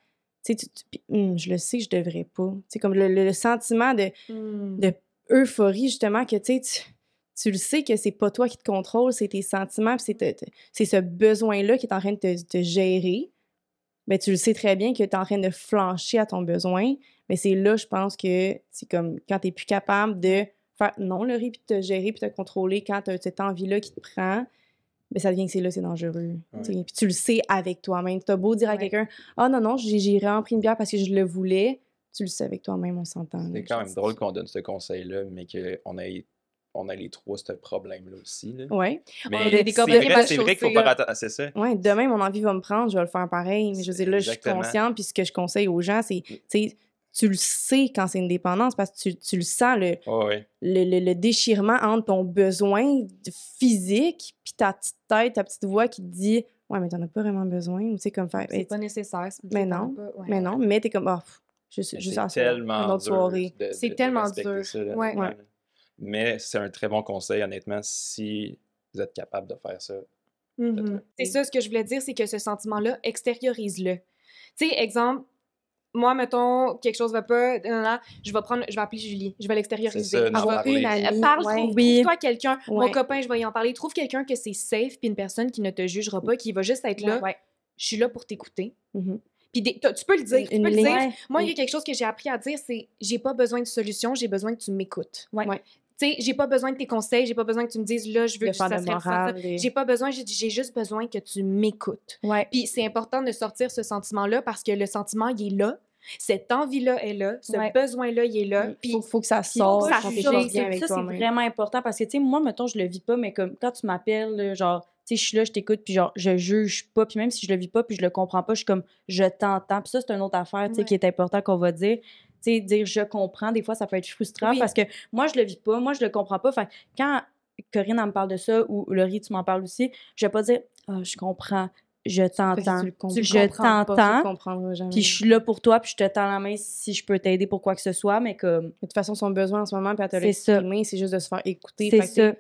Tu sais, tu- hum, je le sais, je devrais pas. C'est comme le, le- le sentiment de, Hmm. de euphorie, justement, que tu sais, tu, tu le sais que c'est pas toi qui te contrôle, c'est tes sentiments, puis c'est te- te- c'est ce besoin-là qui est en train de te, gérer. Mais tu le sais très bien que tu es en train de flancher à ton besoin. Mais c'est là, je pense que c'est comme quand tu plus capable de faire non, le riz, puis de te gérer, puis de te contrôler quand tu as cette envie-là qui te prend. Mais ça devient que c'est là, c'est dangereux. tu sais. Ouais. Puis tu le sais avec toi-même. Tu as beau dire à Ouais. quelqu'un Ah non, non, j'ai j'ai vraiment pris une bière parce que je le voulais. Tu le sais avec toi-même, on s'entend. C'est quand même drôle qu'on donne ce conseil-là, mais qu'on ait, on ait les trois ce problème-là aussi. Là. Ouais. Mais des c'est vrai, vrai qu'il faut là. attention. C'est ça. Ouais, demain, mon envie va me prendre, je vais le faire pareil. Mais je veux dire, là, je suis consciente, puis ce que je conseille aux gens, c'est, tu sais, tu le sais quand c'est une dépendance parce que tu, tu le sens, le, le, le- le déchirement entre ton besoin physique puis ta petite tête, ta petite voix qui te dit Ouais, mais t'en as pas vraiment besoin. Ou tu sais, comme faire. C'est pas nécessaire. Mais non, pas- ouais. Mais non, mais t'es comme, oh, je juste C'est tellement une autre dur soirée. C'est tellement dur. ça, Ouais. honnêtement, Ouais. là. Mais c'est un très bon conseil, honnêtement, si vous êtes capable de faire ça. Mhm. C'est ça, ce que je voulais dire, c'est que ce sentiment-là, extériorise-le. Tu sais, exemple, moi, mettons, quelque chose va pas, je vais prendre, je vais appeler Julie, je vais l'extérioriser. Je parler. une amie. Parle, ouais. trouve, Oui. toi quelqu'un, mon copain, je vais y en parler. Trouve quelqu'un que c'est safe, puis une personne qui ne te jugera pas, qui va juste être là. Ouais. Je suis là pour t'écouter. Mhm. Puis des- tu peux le dire, tu peux le dire. Moi, il y a quelque chose que j'ai appris à dire, c'est j'ai pas besoin de solution, j'ai besoin que tu m'écoutes. Ouais. Ouais. Tu sais, j'ai pas besoin de tes conseils, j'ai pas besoin que tu me dises là, je veux De que ça morale. ça. et- J'ai pas besoin, j'ai juste besoin que tu m'écoutes. Ouais. Puis c'est important de sortir ce sentiment-là parce que le sentiment, il est là. Cette envie-là est là. Ce Ouais. besoin-là, il est là. Il faut, faut que ça sorte ça c'est vraiment important parce que, tu sais, moi, mettons, je le vis pas, mais comme quand tu m'appelles, genre, tu sais, je suis là, je t'écoute, puis genre, je juge pas, puis même si je le vis pas, puis je le comprends pas, je suis comme, je t'entends. Puis ça, c'est une autre affaire, tu sais, Ouais. qui est important qu'on va dire. Tu sais, dire je comprends, des fois, ça peut être frustrant Oui. parce que moi, je le vis pas, moi, je le comprends pas. Fait que quand Corinne, elle me parle de ça, ou Laurie, tu m'en parles aussi, je vais pas dire, ah, je comprends, je t'entends. Je t'entends, puis je suis là pour toi, puis je te tends la main si je peux t'aider pour quoi que ce soit, mais comme, De toute façon, son besoin en ce moment, puis à te l'exprimer, c'est juste de se faire écouter. c'est que ça.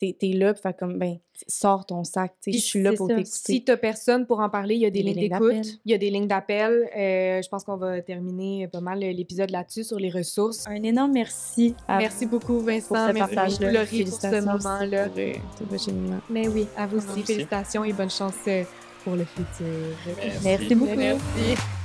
T'es t'es là, puis fait comme, ben, sors ton sac, tu sais, je suis là pour t'écouter. si t'as personne pour en parler, il y a des, Des lignes d'écoute, d'appel. il y a des lignes d'appel. Euh, je pense qu'on va terminer pas mal l'épisode là-dessus sur les ressources. Un énorme merci à Merci beaucoup, Vincent. pour ce Merci partage-là. beaucoup, Laurie, pour ce Félicitations moment-là. euh. Mais oui, à vous aussi, félicitations et bonne chance euh, pour le futur. Merci. Merci beaucoup. Merci.